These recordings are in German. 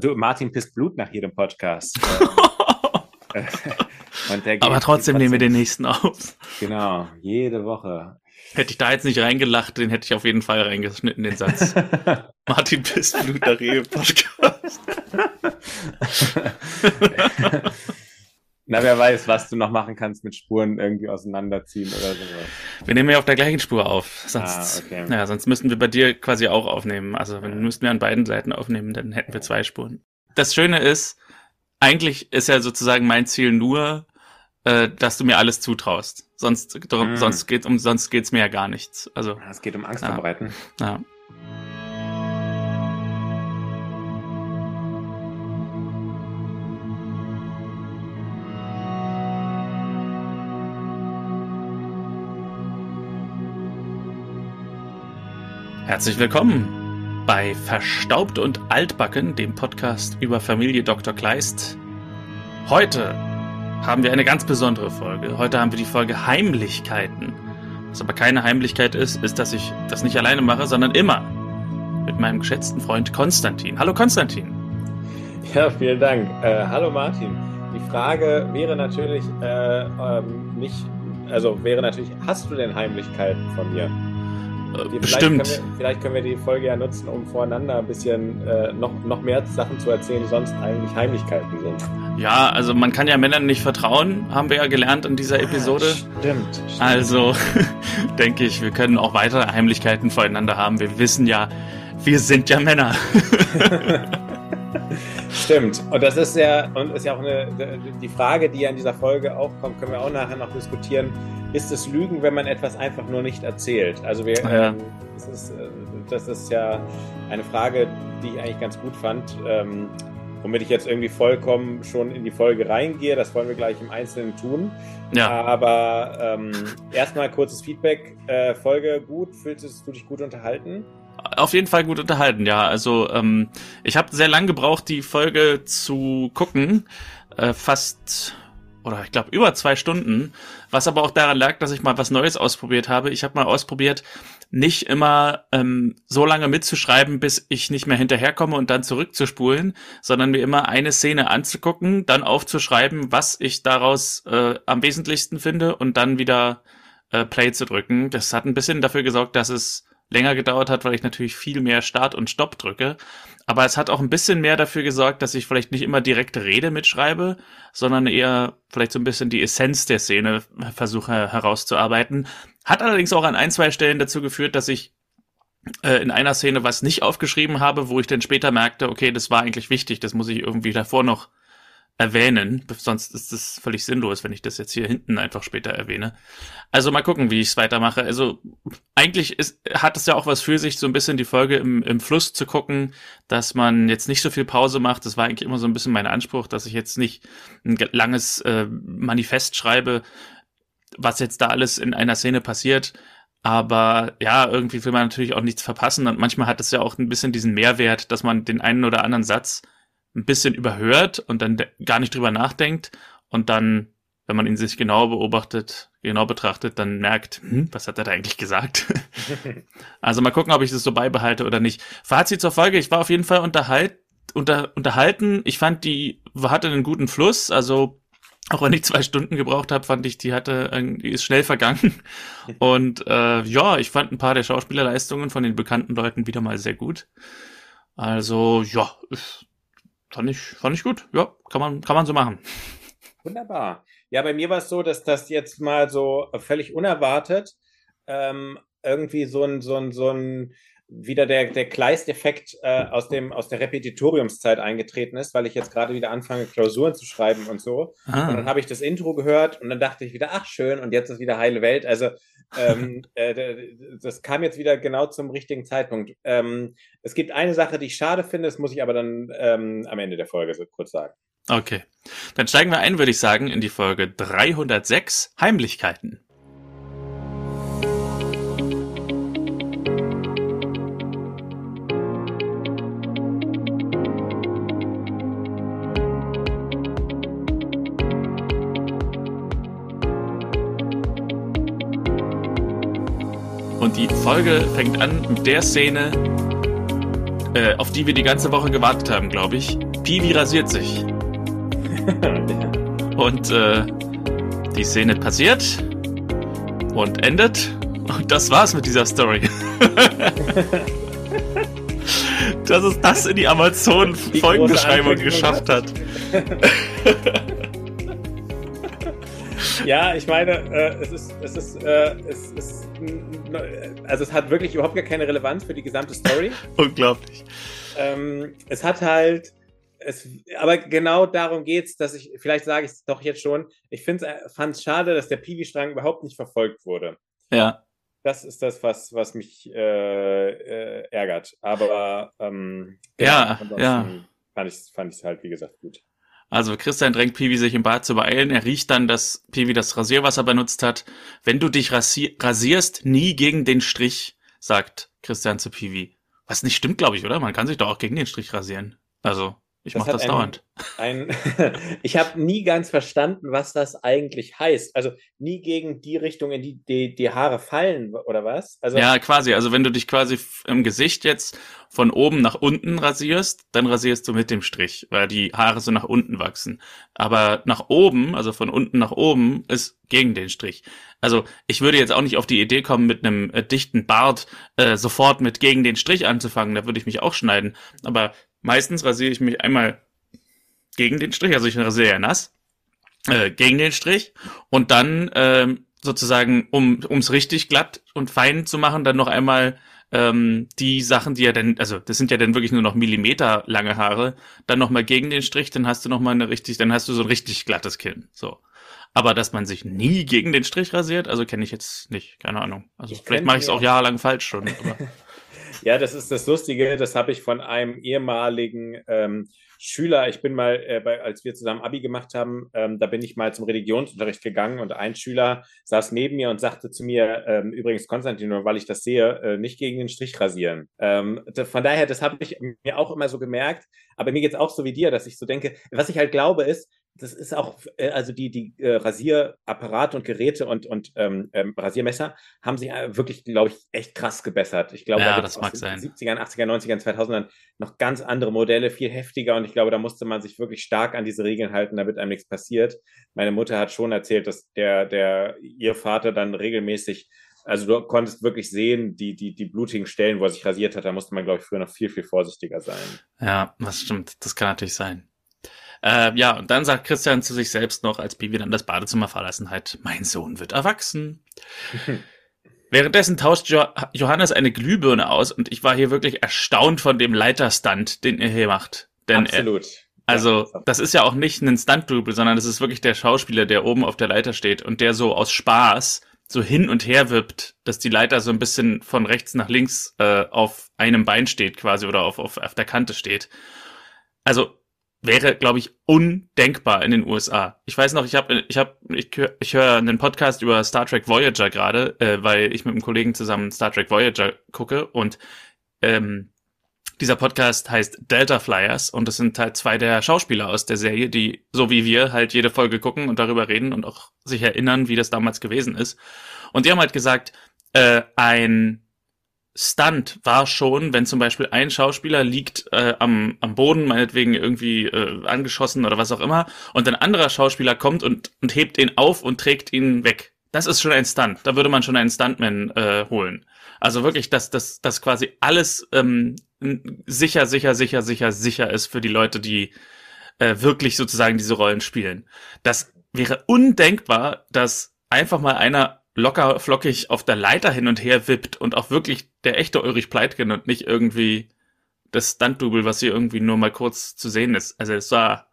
Du, Martin pisst Blut nach jedem Podcast. Aber trotzdem nehmen wir den nächsten auf. Genau, jede Woche. Hätte ich da jetzt nicht reingelacht, den hätte ich auf jeden Fall reingeschnitten, den Satz. Martin pisst Blut nach jedem Podcast. Na, wer weiß, was du noch machen kannst mit Spuren irgendwie auseinanderziehen oder sowas. Wir nehmen ja auf der gleichen Spur auf. Sonst, ah, okay. ja, sonst müssten wir bei dir quasi auch aufnehmen. Also wenn müssten wir an beiden Seiten aufnehmen, dann hätten wir zwei Spuren. Das Schöne ist, eigentlich ist ja sozusagen mein Ziel nur, äh, dass du mir alles zutraust. Sonst, mm. sonst geht um, sonst geht's mir ja gar nichts. Also. Es geht um Angst ja. verbreiten. Ja. Herzlich willkommen bei Verstaubt und Altbacken, dem Podcast über Familie Dr. Kleist. Heute haben wir eine ganz besondere Folge. Heute haben wir die Folge Heimlichkeiten. Was aber keine Heimlichkeit ist, ist, dass ich das nicht alleine mache, sondern immer mit meinem geschätzten Freund Konstantin. Hallo Konstantin. Ja, vielen Dank. Äh, hallo Martin. Die Frage wäre natürlich äh, ähm, nicht, also wäre natürlich, hast du denn Heimlichkeiten von mir? Vielleicht Bestimmt. Können wir, vielleicht können wir die Folge ja nutzen, um voreinander ein bisschen äh, noch, noch mehr Sachen zu erzählen, die sonst eigentlich Heimlichkeiten sind. Ja, also man kann ja Männern nicht vertrauen, haben wir ja gelernt in dieser Episode. Ah, stimmt, stimmt. Also denke ich, wir können auch weitere Heimlichkeiten voreinander haben. Wir wissen ja, wir sind ja Männer. Stimmt. Und das ist ja, und ist ja auch eine, die Frage, die ja in dieser Folge aufkommt, können wir auch nachher noch diskutieren ist es Lügen, wenn man etwas einfach nur nicht erzählt? Also wir, ja. ähm, das, ist, äh, das ist ja eine Frage, die ich eigentlich ganz gut fand. Ähm, womit ich jetzt irgendwie vollkommen schon in die Folge reingehe. Das wollen wir gleich im Einzelnen tun. Ja. Aber ähm, erstmal kurzes Feedback. Äh, Folge gut, fühlst du dich gut unterhalten? Auf jeden Fall gut unterhalten, ja. Also ähm, ich habe sehr lang gebraucht, die Folge zu gucken. Äh, fast oder ich glaube über zwei Stunden, was aber auch daran lag, dass ich mal was Neues ausprobiert habe. Ich habe mal ausprobiert, nicht immer ähm, so lange mitzuschreiben, bis ich nicht mehr hinterherkomme und dann zurückzuspulen, sondern mir immer eine Szene anzugucken, dann aufzuschreiben, was ich daraus äh, am wesentlichsten finde und dann wieder äh, Play zu drücken. Das hat ein bisschen dafür gesorgt, dass es länger gedauert hat, weil ich natürlich viel mehr Start und Stopp drücke. Aber es hat auch ein bisschen mehr dafür gesorgt, dass ich vielleicht nicht immer direkte Rede mitschreibe, sondern eher vielleicht so ein bisschen die Essenz der Szene versuche herauszuarbeiten. Hat allerdings auch an ein, zwei Stellen dazu geführt, dass ich äh, in einer Szene was nicht aufgeschrieben habe, wo ich dann später merkte, okay, das war eigentlich wichtig, das muss ich irgendwie davor noch erwähnen, sonst ist es völlig sinnlos, wenn ich das jetzt hier hinten einfach später erwähne. Also mal gucken, wie ich es weitermache. Also eigentlich ist, hat es ja auch was für sich, so ein bisschen die Folge im, im Fluss zu gucken, dass man jetzt nicht so viel Pause macht. Das war eigentlich immer so ein bisschen mein Anspruch, dass ich jetzt nicht ein langes äh, Manifest schreibe, was jetzt da alles in einer Szene passiert. Aber ja, irgendwie will man natürlich auch nichts verpassen und manchmal hat es ja auch ein bisschen diesen Mehrwert, dass man den einen oder anderen Satz ein bisschen überhört und dann gar nicht drüber nachdenkt und dann, wenn man ihn sich genau beobachtet, genau betrachtet, dann merkt, hm, was hat er da eigentlich gesagt? also mal gucken, ob ich das so beibehalte oder nicht. Fazit zur Folge, ich war auf jeden Fall unterhalt, unter, unterhalten. Ich fand, die hatte einen guten Fluss, also auch wenn ich zwei Stunden gebraucht habe, fand ich, die hatte, die ist schnell vergangen. Und äh, ja, ich fand ein paar der Schauspielerleistungen von den bekannten Leuten wieder mal sehr gut. Also ja, fand ich, fand ich gut. Ja, kann man, kann man so machen. Wunderbar. Ja, bei mir war es so, dass das jetzt mal so völlig unerwartet ähm, irgendwie so ein, so ein, so ein wieder der, der Kleist-Effekt äh, aus, dem, aus der Repetitoriumszeit eingetreten ist, weil ich jetzt gerade wieder anfange, Klausuren zu schreiben und so. Ah. Und dann habe ich das Intro gehört und dann dachte ich wieder, ach schön, und jetzt ist wieder heile Welt. Also ähm, äh, das kam jetzt wieder genau zum richtigen Zeitpunkt. Ähm, es gibt eine Sache, die ich schade finde, das muss ich aber dann ähm, am Ende der Folge so kurz sagen. Okay. Dann steigen wir ein, würde ich sagen, in die Folge 306 Heimlichkeiten. Die Folge fängt an mit der Szene, äh, auf die wir die ganze Woche gewartet haben, glaube ich. Peewee rasiert sich. und äh, die Szene passiert und endet. Und das war's mit dieser Story. Dass es das in die Amazon-Folgenbeschreibung geschafft hat. ja, ich meine, äh, es ist, es ist, äh, es ist, also es hat wirklich überhaupt gar keine Relevanz für die gesamte Story. Unglaublich. Ähm, es hat halt, es, aber genau darum geht es, dass ich, vielleicht sage ich es doch jetzt schon, ich fand es schade, dass der Piwi-Strang überhaupt nicht verfolgt wurde. Ja. Das ist das, was, was mich äh, äh, ärgert. Aber ähm, ja, ja. fand ich es fand halt, wie gesagt, gut. Also Christian drängt Piwi sich im Bad zu beeilen. Er riecht dann, dass Piwi das Rasierwasser benutzt hat. Wenn du dich rasi rasierst, nie gegen den Strich, sagt Christian zu Piwi. Was nicht stimmt, glaube ich, oder? Man kann sich doch auch gegen den Strich rasieren. Also. Ich mache das ein, dauernd. Ein, ich habe nie ganz verstanden, was das eigentlich heißt. Also nie gegen die Richtung, in die die, die Haare fallen, oder was? Also, ja, quasi. Also wenn du dich quasi im Gesicht jetzt von oben nach unten rasierst, dann rasierst du mit dem Strich, weil die Haare so nach unten wachsen. Aber nach oben, also von unten nach oben, ist gegen den Strich. Also ich würde jetzt auch nicht auf die Idee kommen, mit einem äh, dichten Bart äh, sofort mit gegen den Strich anzufangen. Da würde ich mich auch schneiden. Aber Meistens rasiere ich mich einmal gegen den Strich, also ich rasiere ja nass, äh, gegen den Strich und dann ähm, sozusagen, um ums richtig glatt und fein zu machen, dann noch einmal ähm, die Sachen, die ja dann, also das sind ja dann wirklich nur noch Millimeter lange Haare, dann nochmal gegen den Strich, dann hast du nochmal eine richtig, dann hast du so ein richtig glattes Kinn. So. Aber dass man sich nie gegen den Strich rasiert, also kenne ich jetzt nicht, keine Ahnung. Also ich vielleicht mache ich es auch jahrelang falsch schon. Aber Ja, das ist das Lustige. Das habe ich von einem ehemaligen ähm, Schüler. Ich bin mal, äh, bei, als wir zusammen Abi gemacht haben, ähm, da bin ich mal zum Religionsunterricht gegangen und ein Schüler saß neben mir und sagte zu mir, ähm, übrigens Konstantin, weil ich das sehe, äh, nicht gegen den Strich rasieren. Ähm, von daher, das habe ich mir auch immer so gemerkt. Aber mir geht es auch so wie dir, dass ich so denke, was ich halt glaube ist, das ist auch, äh, also die, die äh, Rasierapparate und Geräte und, und ähm, ähm, Rasiermesser haben sich äh, wirklich, glaube ich, echt krass gebessert. Ich glaube, ja, da das mag sein. 70ern, 80ern, 90ern, 2000ern noch ganz andere Modelle, viel heftiger und ich glaube, da musste man sich wirklich stark an diese Regeln halten, damit einem nichts passiert. Meine Mutter hat schon erzählt, dass der, der, ihr Vater dann regelmäßig also du konntest wirklich sehen, die, die, die blutigen Stellen, wo er sich rasiert hat, da musste man, glaube ich, früher noch viel, viel vorsichtiger sein. Ja, das stimmt. Das kann natürlich sein. Äh, ja, und dann sagt Christian zu sich selbst noch, als Bibi dann das Badezimmer verlassen hat, mein Sohn wird erwachsen. Währenddessen tauscht jo Johannes eine Glühbirne aus und ich war hier wirklich erstaunt von dem Leiterstand, den er hier macht. Denn Absolut. Er, also, das ist ja auch nicht ein Stunt-Double, sondern das ist wirklich der Schauspieler, der oben auf der Leiter steht und der so aus Spaß so hin und her wippt, dass die Leiter so ein bisschen von rechts nach links äh, auf einem Bein steht quasi oder auf, auf, auf der Kante steht. Also wäre, glaube ich, undenkbar in den USA. Ich weiß noch, ich habe, ich habe, ich, ich höre einen Podcast über Star Trek Voyager gerade, äh, weil ich mit einem Kollegen zusammen Star Trek Voyager gucke und ähm, dieser Podcast heißt Delta Flyers und das sind halt zwei der Schauspieler aus der Serie, die so wie wir halt jede Folge gucken und darüber reden und auch sich erinnern, wie das damals gewesen ist. Und die haben halt gesagt, äh, ein Stunt war schon, wenn zum Beispiel ein Schauspieler liegt äh, am, am Boden, meinetwegen irgendwie äh, angeschossen oder was auch immer, und ein anderer Schauspieler kommt und, und hebt ihn auf und trägt ihn weg. Das ist schon ein Stunt. Da würde man schon einen Stuntman äh, holen. Also wirklich, dass das dass quasi alles ähm, sicher, sicher, sicher, sicher, sicher ist für die Leute, die äh, wirklich sozusagen diese Rollen spielen. Das wäre undenkbar, dass einfach mal einer locker flockig auf der Leiter hin und her wippt und auch wirklich der echte Ulrich Pleitgen und nicht irgendwie das Stunt-Double, was hier irgendwie nur mal kurz zu sehen ist. Also es war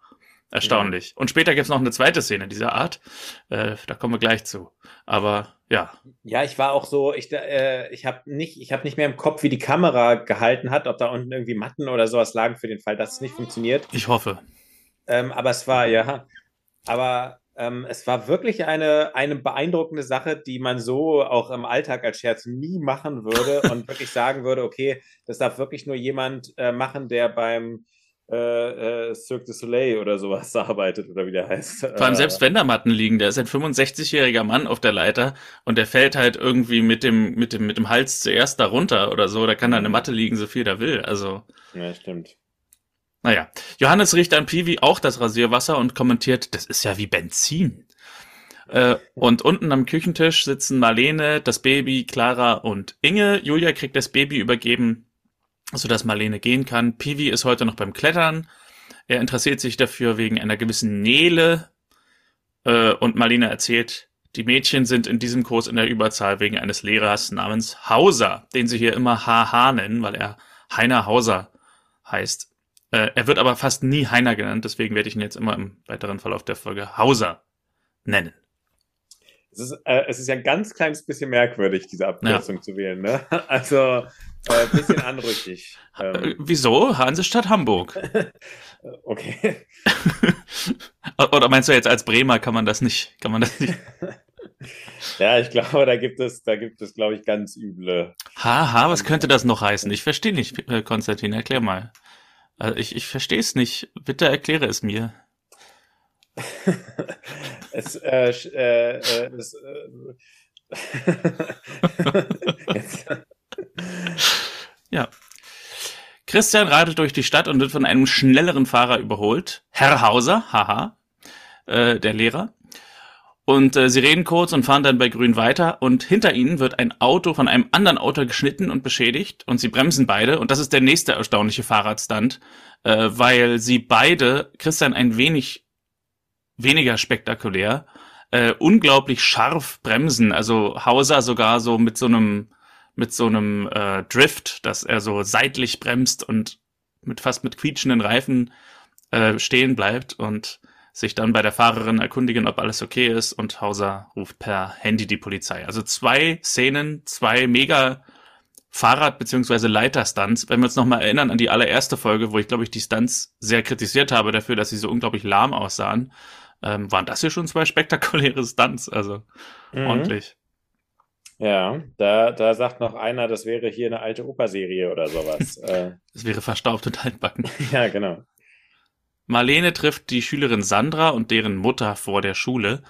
erstaunlich. Ja. Und später gibt's noch eine zweite Szene dieser Art. Äh, da kommen wir gleich zu. Aber ja. Ja, ich war auch so, ich, äh, ich habe nicht, ich habe nicht mehr im Kopf, wie die Kamera gehalten hat, ob da unten irgendwie Matten oder sowas lagen für den Fall, dass es nicht funktioniert. Ich hoffe. Ähm, aber es war, ja. Aber ähm, es war wirklich eine, eine beeindruckende Sache, die man so auch im Alltag als Scherz nie machen würde und wirklich sagen würde, okay, das darf wirklich nur jemand äh, machen, der beim äh, äh, Cirque du Soleil oder sowas arbeitet oder wie der heißt. Vor allem selbst wenn da Matten liegen, der ist ein 65-jähriger Mann auf der Leiter und der fällt halt irgendwie mit dem, mit dem, mit dem Hals zuerst da runter oder so, da kann da eine mhm. Matte liegen, so viel der will, also. Ja, stimmt. Naja, Johannes riecht an Piwi auch das Rasierwasser und kommentiert, das ist ja wie Benzin. Äh, und unten am Küchentisch sitzen Marlene, das Baby, Clara und Inge. Julia kriegt das Baby übergeben, sodass Marlene gehen kann. Piwi ist heute noch beim Klettern. Er interessiert sich dafür wegen einer gewissen Nele. Äh, und Marlene erzählt, die Mädchen sind in diesem Kurs in der Überzahl wegen eines Lehrers namens Hauser, den sie hier immer HH nennen, weil er Heiner Hauser heißt. Äh, er wird aber fast nie Heiner genannt, deswegen werde ich ihn jetzt immer im weiteren Verlauf der Folge Hauser nennen. Es ist, äh, es ist ja ein ganz kleines bisschen merkwürdig, diese Abkürzung ja. zu wählen. Ne? Also äh, ein bisschen anrüchig. Ähm. Wieso? Hansestadt Hamburg. okay. Oder meinst du jetzt als Bremer kann man das nicht? Kann man das nicht? ja, ich glaube, da gibt es, da gibt es, glaube ich, ganz üble. Haha, was könnte das noch heißen? Ich verstehe nicht, äh, Konstantin, erklär mal. Also ich, ich verstehe es nicht. Bitte erkläre es mir. es, äh, äh, äh, es, äh, ja. Christian radelt durch die Stadt und wird von einem schnelleren Fahrer überholt. Herr Hauser, haha, äh, der Lehrer. Und äh, sie reden kurz und fahren dann bei Grün weiter. Und hinter ihnen wird ein Auto von einem anderen Auto geschnitten und beschädigt. Und sie bremsen beide. Und das ist der nächste erstaunliche Fahrradstand, äh, weil sie beide, Christian ein wenig weniger spektakulär, äh, unglaublich scharf bremsen. Also Hauser sogar so mit so einem mit so einem äh, Drift, dass er so seitlich bremst und mit fast mit quietschenden Reifen äh, stehen bleibt. Und sich dann bei der Fahrerin erkundigen, ob alles okay ist und Hauser ruft per Handy die Polizei. Also zwei Szenen, zwei mega Fahrrad- bzw. Leiterstunts. Wenn wir uns nochmal erinnern an die allererste Folge, wo ich glaube ich die Stunts sehr kritisiert habe dafür, dass sie so unglaublich lahm aussahen, ähm, waren das hier schon zwei spektakuläre Stunts, also mhm. ordentlich. Ja, da, da sagt noch einer, das wäre hier eine alte Operserie oder sowas. Äh. das wäre verstaubt und altbacken. ja, genau. Marlene trifft die Schülerin Sandra und deren Mutter vor der Schule.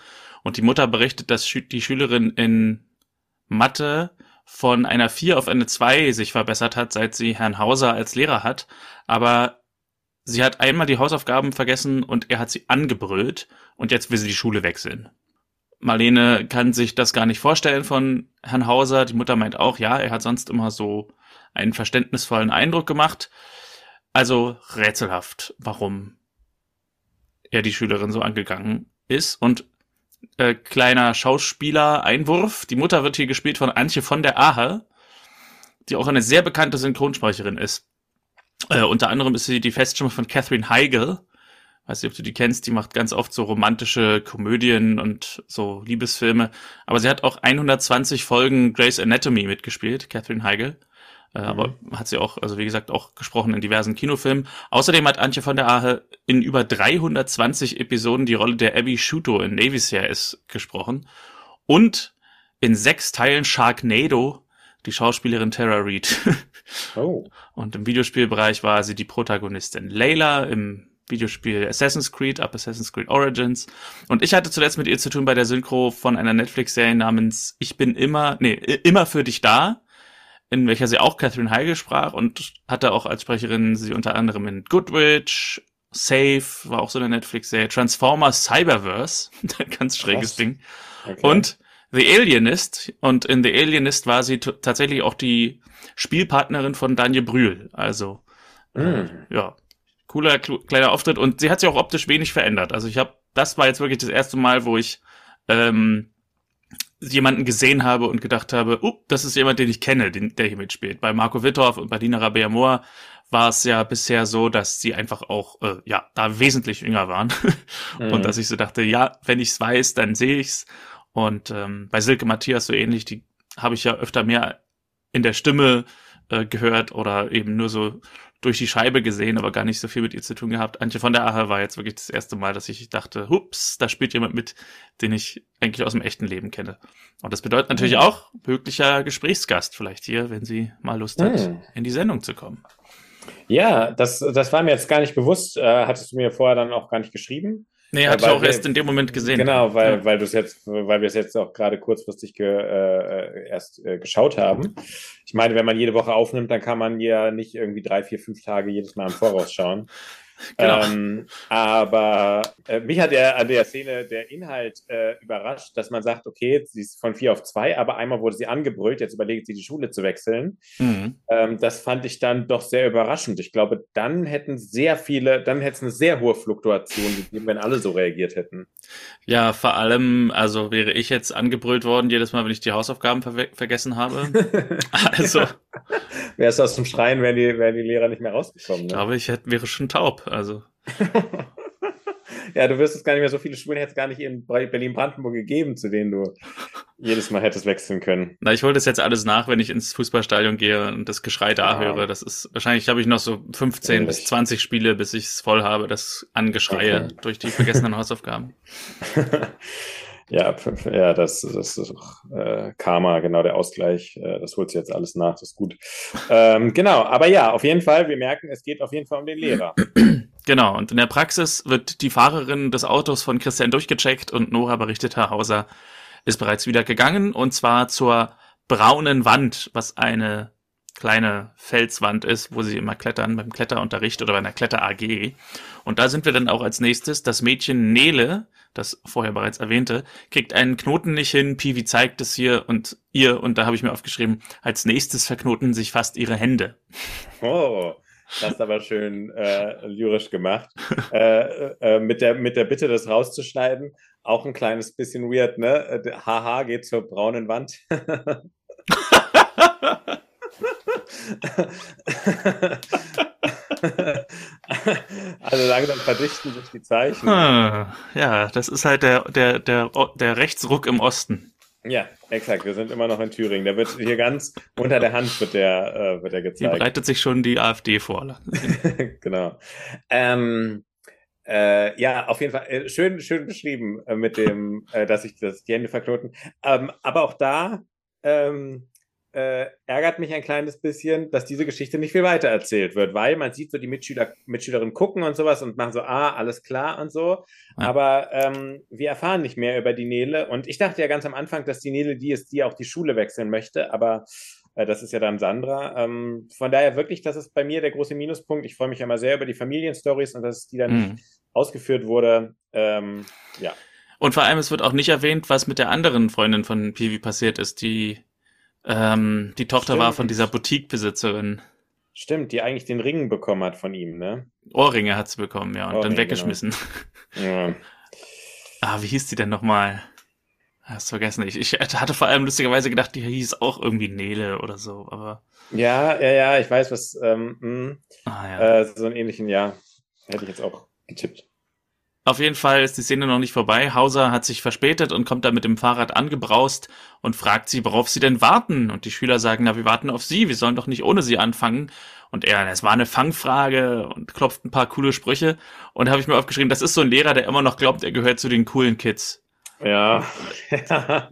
Und die Mutter berichtet, dass die Schülerin in Mathe von einer 4 auf eine 2 sich verbessert hat, seit sie Herrn Hauser als Lehrer hat. Aber sie hat einmal die Hausaufgaben vergessen und er hat sie angebrüllt und jetzt will sie die Schule wechseln. Marlene kann sich das gar nicht vorstellen von Herrn Hauser. Die Mutter meint auch, ja, er hat sonst immer so einen verständnisvollen Eindruck gemacht. Also rätselhaft, warum er die Schülerin so angegangen ist. Und äh, kleiner Schauspieler-Einwurf. Die Mutter wird hier gespielt von Antje von der Ahe, die auch eine sehr bekannte Synchronsprecherin ist. Äh, unter anderem ist sie die Feststimme von Catherine Heigl. Weiß nicht, ob du die kennst, die macht ganz oft so romantische Komödien und so Liebesfilme. Aber sie hat auch 120 Folgen Grey's Anatomy mitgespielt, Catherine Heigl. Äh, mhm. Aber hat sie auch, also wie gesagt, auch gesprochen in diversen Kinofilmen. Außerdem hat Antje von der Ahe in über 320 Episoden die Rolle der Abby Shuto in Navy CRS gesprochen. Und in sechs Teilen Sharknado die Schauspielerin Tara Reid. oh. Und im Videospielbereich war sie die Protagonistin Layla im Videospiel Assassin's Creed ab Assassin's Creed Origins. Und ich hatte zuletzt mit ihr zu tun bei der Synchro von einer Netflix-Serie namens Ich bin immer, nee, immer für dich da, in welcher sie auch Catherine Heigl sprach und hatte auch als Sprecherin sie unter anderem in Goodwitch, Safe, war auch so eine Netflix-Serie, Transformers Cyberverse, ein ganz schräges Was? Ding. Okay. Und The Alienist und in The Alienist war sie tatsächlich auch die Spielpartnerin von Daniel Brühl. Also mm. ja, cooler kleiner Auftritt und sie hat sich auch optisch wenig verändert. Also ich habe, das war jetzt wirklich das erste Mal, wo ich ähm, jemanden gesehen habe und gedacht habe, uh, das ist jemand, den ich kenne, den, der hier mitspielt. Bei Marco Wittorf und bei Dina Rabea Moore war es ja bisher so, dass sie einfach auch äh, ja da wesentlich jünger waren mhm. und dass ich so dachte, ja, wenn ich's weiß, dann sehe ich's und ähm, bei Silke Matthias so ähnlich, die habe ich ja öfter mehr in der Stimme äh, gehört oder eben nur so durch die Scheibe gesehen, aber gar nicht so viel mit ihr zu tun gehabt. Antje von der Ahe war jetzt wirklich das erste Mal, dass ich dachte, hups, da spielt jemand mit, den ich eigentlich aus dem echten Leben kenne. Und das bedeutet natürlich mhm. auch möglicher Gesprächsgast vielleicht hier, wenn sie mal Lust hat, mhm. in die Sendung zu kommen. Ja, das, das war mir jetzt gar nicht bewusst. Äh, hattest du mir vorher dann auch gar nicht geschrieben. Nee, hatte ich auch wir, erst in dem Moment gesehen. Genau, weil, ja. weil du es jetzt, weil wir es jetzt auch gerade kurzfristig ge, äh, erst äh, geschaut haben. Ich meine, wenn man jede Woche aufnimmt, dann kann man ja nicht irgendwie drei, vier, fünf Tage jedes Mal im Voraus schauen. Genau. Ähm, aber äh, mich hat ja an der Szene der Inhalt äh, überrascht, dass man sagt, okay, sie ist von vier auf zwei, aber einmal wurde sie angebrüllt, jetzt überlegt sie, die Schule zu wechseln. Mhm. Ähm, das fand ich dann doch sehr überraschend. Ich glaube, dann hätten sehr viele, dann hätte es eine sehr hohe Fluktuation gegeben, wenn alle so reagiert hätten. Ja, vor allem, also wäre ich jetzt angebrüllt worden, jedes Mal, wenn ich die Hausaufgaben ver vergessen habe. also. Wärst du aus dem Schreien, wären die, wären die Lehrer nicht mehr rausgekommen. Ne? Ich glaube, ich hätte, wäre schon taub. Also. ja, du wirst es gar nicht mehr so viele Schulen hätte es gar nicht in Berlin-Brandenburg gegeben, zu denen du jedes Mal hättest wechseln können. Na, ich hole das jetzt alles nach, wenn ich ins Fußballstadion gehe und das Geschrei da ja. höre. Das ist wahrscheinlich habe ich noch so 15 Ehrlich. bis 20 Spiele, bis ich es voll habe, das Angeschreie okay. durch die vergessenen Hausaufgaben. Ja, ja, das, das ist äh, Karma, genau der Ausgleich. Äh, das holt sich jetzt alles nach, das ist gut. Ähm, genau, aber ja, auf jeden Fall, wir merken, es geht auf jeden Fall um den Lehrer. Genau, und in der Praxis wird die Fahrerin des Autos von Christian durchgecheckt und Nora berichtet, Herr Hauser ist bereits wieder gegangen und zwar zur braunen Wand, was eine kleine Felswand ist, wo sie immer klettern beim Kletterunterricht oder bei einer Kletter AG. Und da sind wir dann auch als nächstes. Das Mädchen Nele, das vorher bereits erwähnte, kriegt einen Knoten nicht hin. Pivi zeigt es hier und ihr, und da habe ich mir aufgeschrieben, als nächstes verknoten sich fast ihre Hände. Oh. Das ist aber schön äh, lyrisch gemacht. äh, äh, mit, der, mit der Bitte, das rauszuschneiden. Auch ein kleines bisschen weird, ne? Haha, geht zur braunen Wand. also langsam verdichten sich die Zeichen. Ah, ja, das ist halt der, der, der, der Rechtsruck im Osten. Ja, exakt. Wir sind immer noch in Thüringen. Der wird hier ganz unter der Hand wird der, äh, wird der gezeigt. Hier bereitet sich schon die AfD vor. genau. Ähm, äh, ja, auf jeden Fall äh, schön, schön beschrieben äh, mit dem, äh, dass sich das die Hände verknoten. Ähm, aber auch da ähm, äh, ärgert mich ein kleines bisschen, dass diese Geschichte nicht viel weiter erzählt wird, weil man sieht so die Mitschüler, Mitschülerinnen gucken und sowas und machen so, ah, alles klar und so. Ja. Aber ähm, wir erfahren nicht mehr über die Nele. Und ich dachte ja ganz am Anfang, dass die Nele die ist, die auch die Schule wechseln möchte, aber äh, das ist ja dann Sandra. Ähm, von daher wirklich, das ist bei mir der große Minuspunkt. Ich freue mich immer sehr über die Familienstories und dass die dann mhm. ausgeführt wurde. Ähm, ja. Und vor allem, es wird auch nicht erwähnt, was mit der anderen Freundin von Pivi passiert ist, die ähm, die Tochter Stimmt. war von dieser Boutique-Besitzerin. Stimmt, die eigentlich den Ring bekommen hat von ihm, ne? Ohrringe hat sie bekommen, ja, und Ohrringe, dann weggeschmissen. Genau. Ja. ah, wie hieß die denn nochmal? Hast vergessen. Ich, ich hatte vor allem lustigerweise gedacht, die hieß auch irgendwie Nele oder so, aber. Ja, ja, ja, ich weiß, was. Ähm, hm. ah, ja. Äh, so einen ähnlichen, ja. Hätte ich jetzt auch getippt. Auf jeden Fall ist die Szene noch nicht vorbei. Hauser hat sich verspätet und kommt da mit dem Fahrrad angebraust und fragt sie, worauf sie denn warten. Und die Schüler sagen, na, wir warten auf sie, wir sollen doch nicht ohne sie anfangen. Und er, es war eine Fangfrage und klopft ein paar coole Sprüche. Und habe ich mir aufgeschrieben, das ist so ein Lehrer, der immer noch glaubt, er gehört zu den coolen Kids. Ja.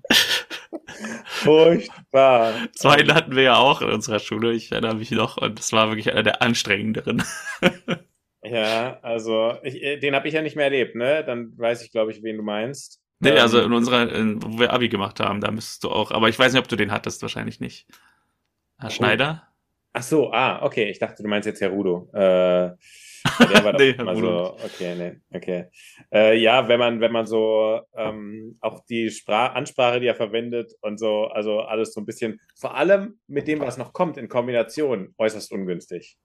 Furchtbar. So einen hatten wir ja auch in unserer Schule, ich erinnere mich noch, und das war wirklich einer der anstrengenderen. Ja, also ich, äh, den habe ich ja nicht mehr erlebt, ne? Dann weiß ich, glaube ich, wen du meinst. Nee, ähm, also in unserer, in, wo wir Abi gemacht haben, da müsstest du auch, aber ich weiß nicht, ob du den hattest, wahrscheinlich nicht. Herr oh. Schneider? Ach so, ah, okay, ich dachte, du meinst jetzt Herr Rudo. Äh, der war doch nee, mal so, okay, nee, okay. Äh, ja, wenn man, wenn man so ähm, auch die Sprach Ansprache, die er verwendet und so, also alles so ein bisschen, vor allem mit dem, was noch kommt, in Kombination äußerst ungünstig.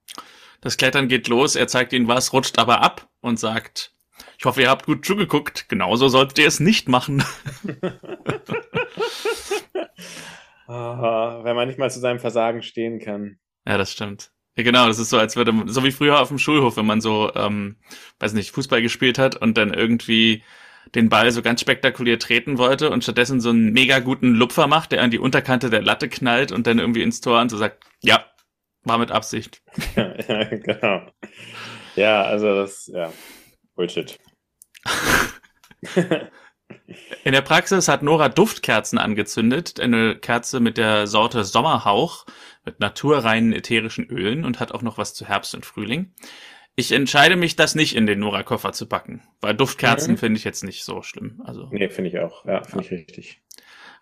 Das Klettern geht los, er zeigt ihnen was, rutscht aber ab und sagt, ich hoffe, ihr habt gut zugeguckt. Genauso solltet ihr es nicht machen. Aha, wenn man nicht mal zu seinem Versagen stehen kann. Ja, das stimmt. Ja, genau, das ist so, als würde, so wie früher auf dem Schulhof, wenn man so, ähm, weiß nicht, Fußball gespielt hat und dann irgendwie den Ball so ganz spektakulär treten wollte und stattdessen so einen mega guten Lupfer macht, der an die Unterkante der Latte knallt und dann irgendwie ins Tor und so sagt, ja, war mit Absicht. ja, genau. Ja, also das, ja, Bullshit. In der Praxis hat Nora Duftkerzen angezündet, eine Kerze mit der Sorte Sommerhauch, mit naturreinen ätherischen Ölen und hat auch noch was zu Herbst und Frühling. Ich entscheide mich, das nicht in den Nora-Koffer zu packen, weil Duftkerzen mhm. finde ich jetzt nicht so schlimm. Also, nee, finde ich auch. Ja, finde ja. ich richtig.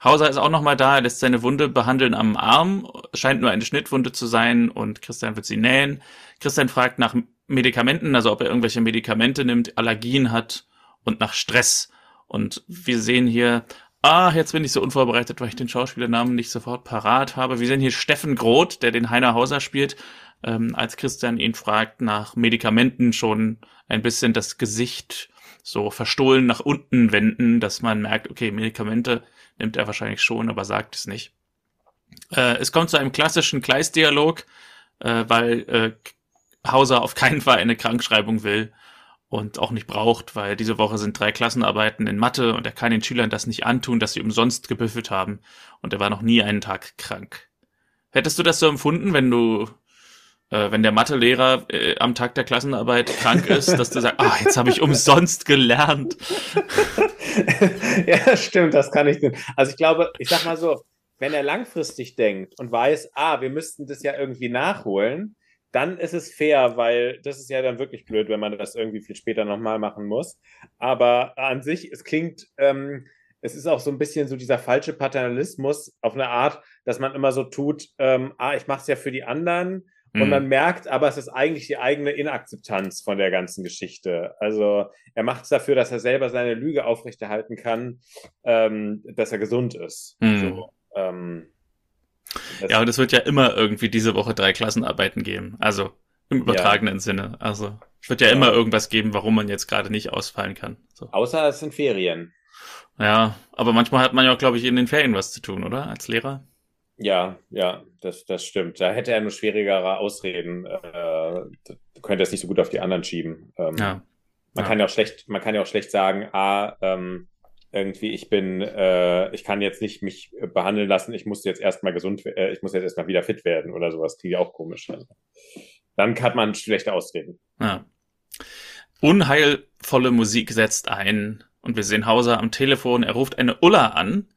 Hauser ist auch nochmal da, er lässt seine Wunde behandeln am Arm, scheint nur eine Schnittwunde zu sein und Christian wird sie nähen. Christian fragt nach Medikamenten, also ob er irgendwelche Medikamente nimmt, Allergien hat und nach Stress. Und wir sehen hier, ah, jetzt bin ich so unvorbereitet, weil ich den Schauspielernamen nicht sofort parat habe. Wir sehen hier Steffen Groth, der den Heiner Hauser spielt, ähm, als Christian ihn fragt nach Medikamenten schon ein bisschen das Gesicht so verstohlen nach unten wenden, dass man merkt, okay, Medikamente nimmt er wahrscheinlich schon, aber sagt es nicht. Äh, es kommt zu einem klassischen Kleist-Dialog, äh, weil äh, Hauser auf keinen Fall eine Krankschreibung will und auch nicht braucht, weil diese Woche sind drei Klassenarbeiten in Mathe und er kann den Schülern das nicht antun, dass sie umsonst gebüffelt haben und er war noch nie einen Tag krank. Hättest du das so empfunden, wenn du äh, wenn der Mathelehrer äh, am Tag der Klassenarbeit krank ist, dass du sagst, ah, jetzt habe ich umsonst gelernt. ja, stimmt, das kann ich denn. Also ich glaube, ich sag mal so, wenn er langfristig denkt und weiß, ah, wir müssten das ja irgendwie nachholen, dann ist es fair, weil das ist ja dann wirklich blöd, wenn man das irgendwie viel später nochmal machen muss. Aber an sich, es klingt, ähm, es ist auch so ein bisschen so dieser falsche Paternalismus auf eine Art, dass man immer so tut, ähm, ah, ich mache es ja für die anderen und man mhm. merkt aber, es ist eigentlich die eigene Inakzeptanz von der ganzen Geschichte. Also er macht es dafür, dass er selber seine Lüge aufrechterhalten kann, ähm, dass er gesund ist. Mhm. So, ähm, ja, und es wird ja immer irgendwie diese Woche drei Klassenarbeiten geben. Also im übertragenen ja. Sinne. Also es wird ja, ja, immer irgendwas geben, warum man jetzt gerade nicht ausfallen kann. So. Außer es sind Ferien. Ja, aber manchmal hat man ja auch, glaube ich, in den Ferien was zu tun, oder? Als Lehrer. Ja, ja, das, das stimmt. Da hätte er nur schwierigere Ausreden. Äh, könnte es nicht so gut auf die anderen schieben. Ähm, ja. Man ja. kann ja auch schlecht, man kann ja auch schlecht sagen, ah, ähm, irgendwie, ich bin, äh, ich kann jetzt nicht mich behandeln lassen, ich muss jetzt erstmal gesund, äh, ich muss jetzt erstmal wieder fit werden oder sowas. Ja auch komisch. Also. Dann kann man schlechte Ausreden. Ja. Unheilvolle Musik setzt ein und wir sehen Hauser am Telefon. Er ruft eine Ulla an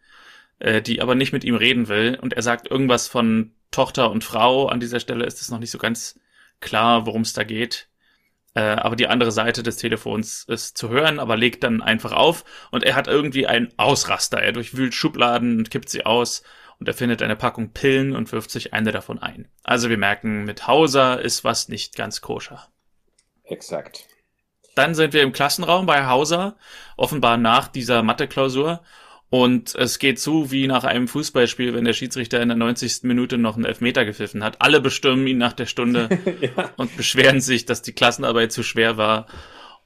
äh, die aber nicht mit ihm reden will. Und er sagt irgendwas von Tochter und Frau. An dieser Stelle ist es noch nicht so ganz klar, worum es da geht. Äh, aber die andere Seite des Telefons ist zu hören, aber legt dann einfach auf und er hat irgendwie einen Ausraster. Er durchwühlt Schubladen und kippt sie aus und er findet eine Packung Pillen und wirft sich eine davon ein. Also wir merken, mit Hauser ist was nicht ganz koscher. Exakt. Dann sind wir im Klassenraum bei Hauser, offenbar nach dieser Mathe-Klausur. Und es geht zu wie nach einem Fußballspiel, wenn der Schiedsrichter in der 90. Minute noch einen Elfmeter gepfiffen hat. Alle bestürmen ihn nach der Stunde ja. und beschweren sich, dass die Klassenarbeit zu schwer war.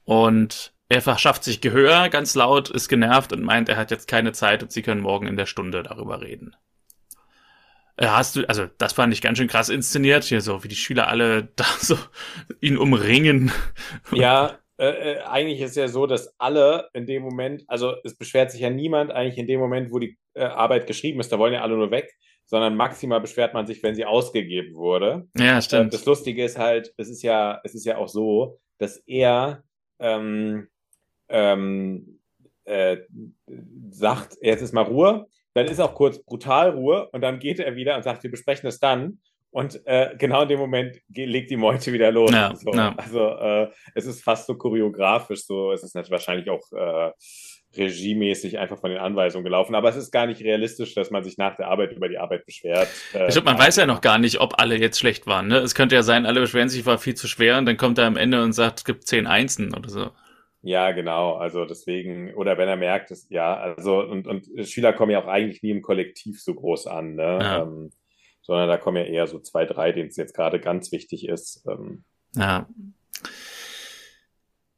Und er verschafft sich Gehör, ganz laut, ist genervt und meint, er hat jetzt keine Zeit und sie können morgen in der Stunde darüber reden. Äh, hast du, also das fand ich ganz schön krass inszeniert, hier so, wie die Schüler alle da so ihn umringen. Ja, äh, äh, eigentlich ist es ja so, dass alle in dem Moment, also es beschwert sich ja niemand eigentlich in dem Moment, wo die äh, Arbeit geschrieben ist, da wollen ja alle nur weg, sondern maximal beschwert man sich, wenn sie ausgegeben wurde. Ja, stimmt. Äh, das Lustige ist halt, es ist ja, es ist ja auch so, dass er ähm, ähm, äh, sagt, jetzt ist mal Ruhe, dann ist auch kurz brutal Ruhe und dann geht er wieder und sagt, wir besprechen es dann. Und äh, genau in dem Moment legt die Meute wieder los. Ja, so. ja. Also äh, es ist fast so choreografisch, so es ist natürlich wahrscheinlich auch äh, regiemäßig einfach von den Anweisungen gelaufen. Aber es ist gar nicht realistisch, dass man sich nach der Arbeit über die Arbeit beschwert. Äh, ich glaube, man weiß ja noch gar nicht, ob alle jetzt schlecht waren. Ne? Es könnte ja sein, alle beschweren sich, war viel zu schwer und dann kommt er am Ende und sagt, es gibt zehn Einsen oder so. Ja, genau. Also deswegen, oder wenn er merkt, dass, ja, also und, und Schüler kommen ja auch eigentlich nie im Kollektiv so groß an. Ne? Ja. Ähm, sondern da kommen ja eher so zwei, drei, denen es jetzt gerade ganz wichtig ist. Ähm. Ja.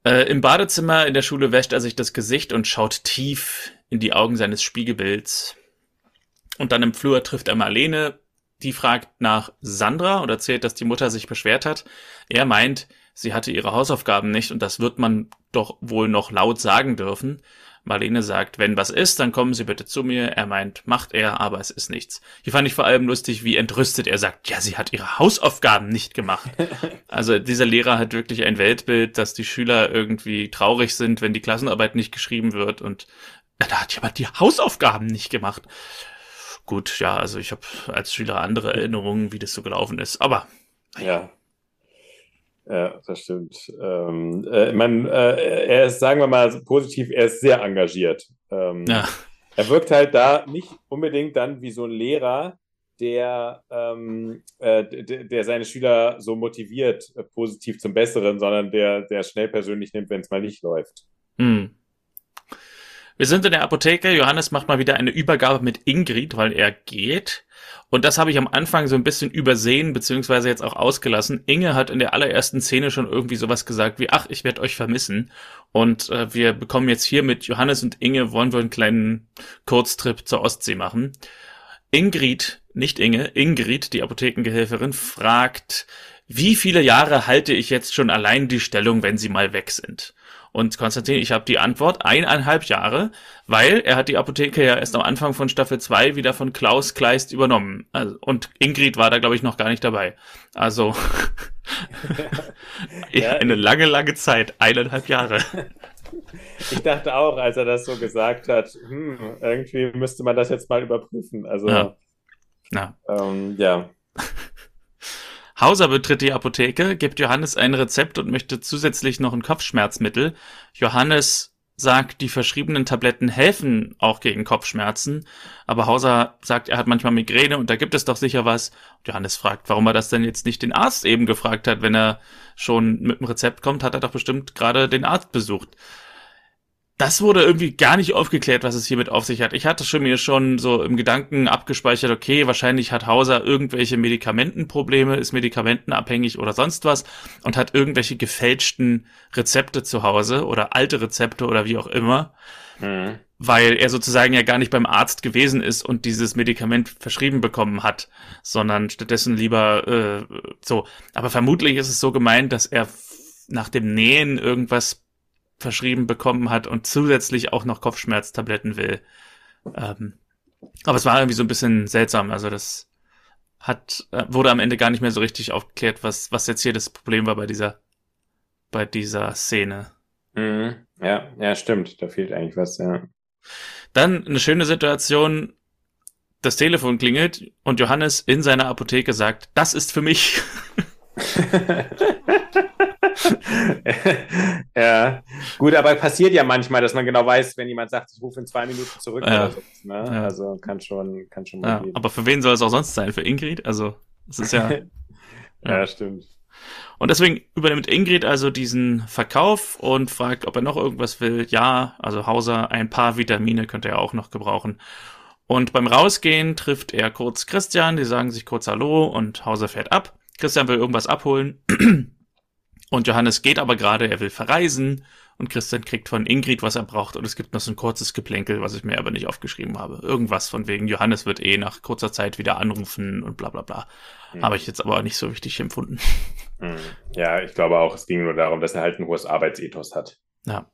Äh, Im Badezimmer in der Schule wäscht er sich das Gesicht und schaut tief in die Augen seines Spiegelbilds. Und dann im Flur trifft er Marlene, die fragt nach Sandra und erzählt, dass die Mutter sich beschwert hat. Er meint, sie hatte ihre Hausaufgaben nicht und das wird man doch wohl noch laut sagen dürfen. Marlene sagt, wenn was ist, dann kommen Sie bitte zu mir. Er meint, macht er, aber es ist nichts. Hier fand ich vor allem lustig, wie entrüstet er sagt, ja, sie hat ihre Hausaufgaben nicht gemacht. also dieser Lehrer hat wirklich ein Weltbild, dass die Schüler irgendwie traurig sind, wenn die Klassenarbeit nicht geschrieben wird und ja, da hat jemand die Hausaufgaben nicht gemacht. Gut, ja, also ich habe als Schüler andere Erinnerungen, wie das so gelaufen ist, aber ja. Ja, das stimmt. Ähm, äh, man, äh, er ist, sagen wir mal positiv, er ist sehr engagiert. Ähm, ja. Er wirkt halt da nicht unbedingt dann wie so ein Lehrer, der, ähm, äh, der, der, seine Schüler so motiviert, äh, positiv zum Besseren, sondern der, der schnell persönlich nimmt, wenn es mal nicht läuft. Hm. Wir sind in der Apotheke. Johannes macht mal wieder eine Übergabe mit Ingrid, weil er geht. Und das habe ich am Anfang so ein bisschen übersehen, beziehungsweise jetzt auch ausgelassen. Inge hat in der allerersten Szene schon irgendwie sowas gesagt wie, ach, ich werde euch vermissen. Und äh, wir bekommen jetzt hier mit Johannes und Inge, wollen wir einen kleinen Kurztrip zur Ostsee machen. Ingrid, nicht Inge, Ingrid, die Apothekengehilferin, fragt, wie viele Jahre halte ich jetzt schon allein die Stellung, wenn sie mal weg sind? Und Konstantin, ich habe die Antwort eineinhalb Jahre, weil er hat die Apotheke ja erst am Anfang von Staffel 2 wieder von Klaus Kleist übernommen. Also, und Ingrid war da, glaube ich, noch gar nicht dabei. Also ja. eine lange, lange Zeit, eineinhalb Jahre. Ich dachte auch, als er das so gesagt hat, hm, irgendwie müsste man das jetzt mal überprüfen. Also ja. ja. Ähm, ja. Hauser betritt die Apotheke, gibt Johannes ein Rezept und möchte zusätzlich noch ein Kopfschmerzmittel. Johannes sagt, die verschriebenen Tabletten helfen auch gegen Kopfschmerzen, aber Hauser sagt, er hat manchmal Migräne und da gibt es doch sicher was. Johannes fragt, warum er das denn jetzt nicht den Arzt eben gefragt hat, wenn er schon mit dem Rezept kommt, hat er doch bestimmt gerade den Arzt besucht das wurde irgendwie gar nicht aufgeklärt, was es hiermit auf sich hat. Ich hatte schon mir schon so im Gedanken abgespeichert, okay, wahrscheinlich hat Hauser irgendwelche Medikamentenprobleme, ist medikamentenabhängig oder sonst was und hat irgendwelche gefälschten Rezepte zu Hause oder alte Rezepte oder wie auch immer. Mhm. Weil er sozusagen ja gar nicht beim Arzt gewesen ist und dieses Medikament verschrieben bekommen hat, sondern stattdessen lieber äh, so. Aber vermutlich ist es so gemeint, dass er nach dem Nähen irgendwas verschrieben bekommen hat und zusätzlich auch noch Kopfschmerztabletten will. Ähm, aber es war irgendwie so ein bisschen seltsam. Also das hat äh, wurde am Ende gar nicht mehr so richtig aufgeklärt, was was jetzt hier das Problem war bei dieser bei dieser Szene. Mhm. Ja, ja, stimmt. Da fehlt eigentlich was. Ja. Dann eine schöne Situation. Das Telefon klingelt und Johannes in seiner Apotheke sagt, das ist für mich. ja, gut, aber passiert ja manchmal, dass man genau weiß, wenn jemand sagt, ich rufe in zwei Minuten zurück ja. oder so. Ne? Ja. Also kann schon, kann schon mal ja, gehen. Aber für wen soll es auch sonst sein? Für Ingrid? Also, es ist ja. ja, stimmt. Und deswegen übernimmt Ingrid also diesen Verkauf und fragt, ob er noch irgendwas will. Ja, also Hauser, ein paar Vitamine könnte er auch noch gebrauchen. Und beim Rausgehen trifft er kurz Christian, die sagen sich kurz Hallo und Hauser fährt ab. Christian will irgendwas abholen. Und Johannes geht aber gerade, er will verreisen und Christian kriegt von Ingrid, was er braucht und es gibt noch so ein kurzes Geplänkel, was ich mir aber nicht aufgeschrieben habe. Irgendwas von wegen, Johannes wird eh nach kurzer Zeit wieder anrufen und bla bla bla. Mhm. Habe ich jetzt aber nicht so richtig empfunden. Mhm. Ja, ich glaube auch, es ging nur darum, dass er halt ein hohes Arbeitsethos hat. Ja.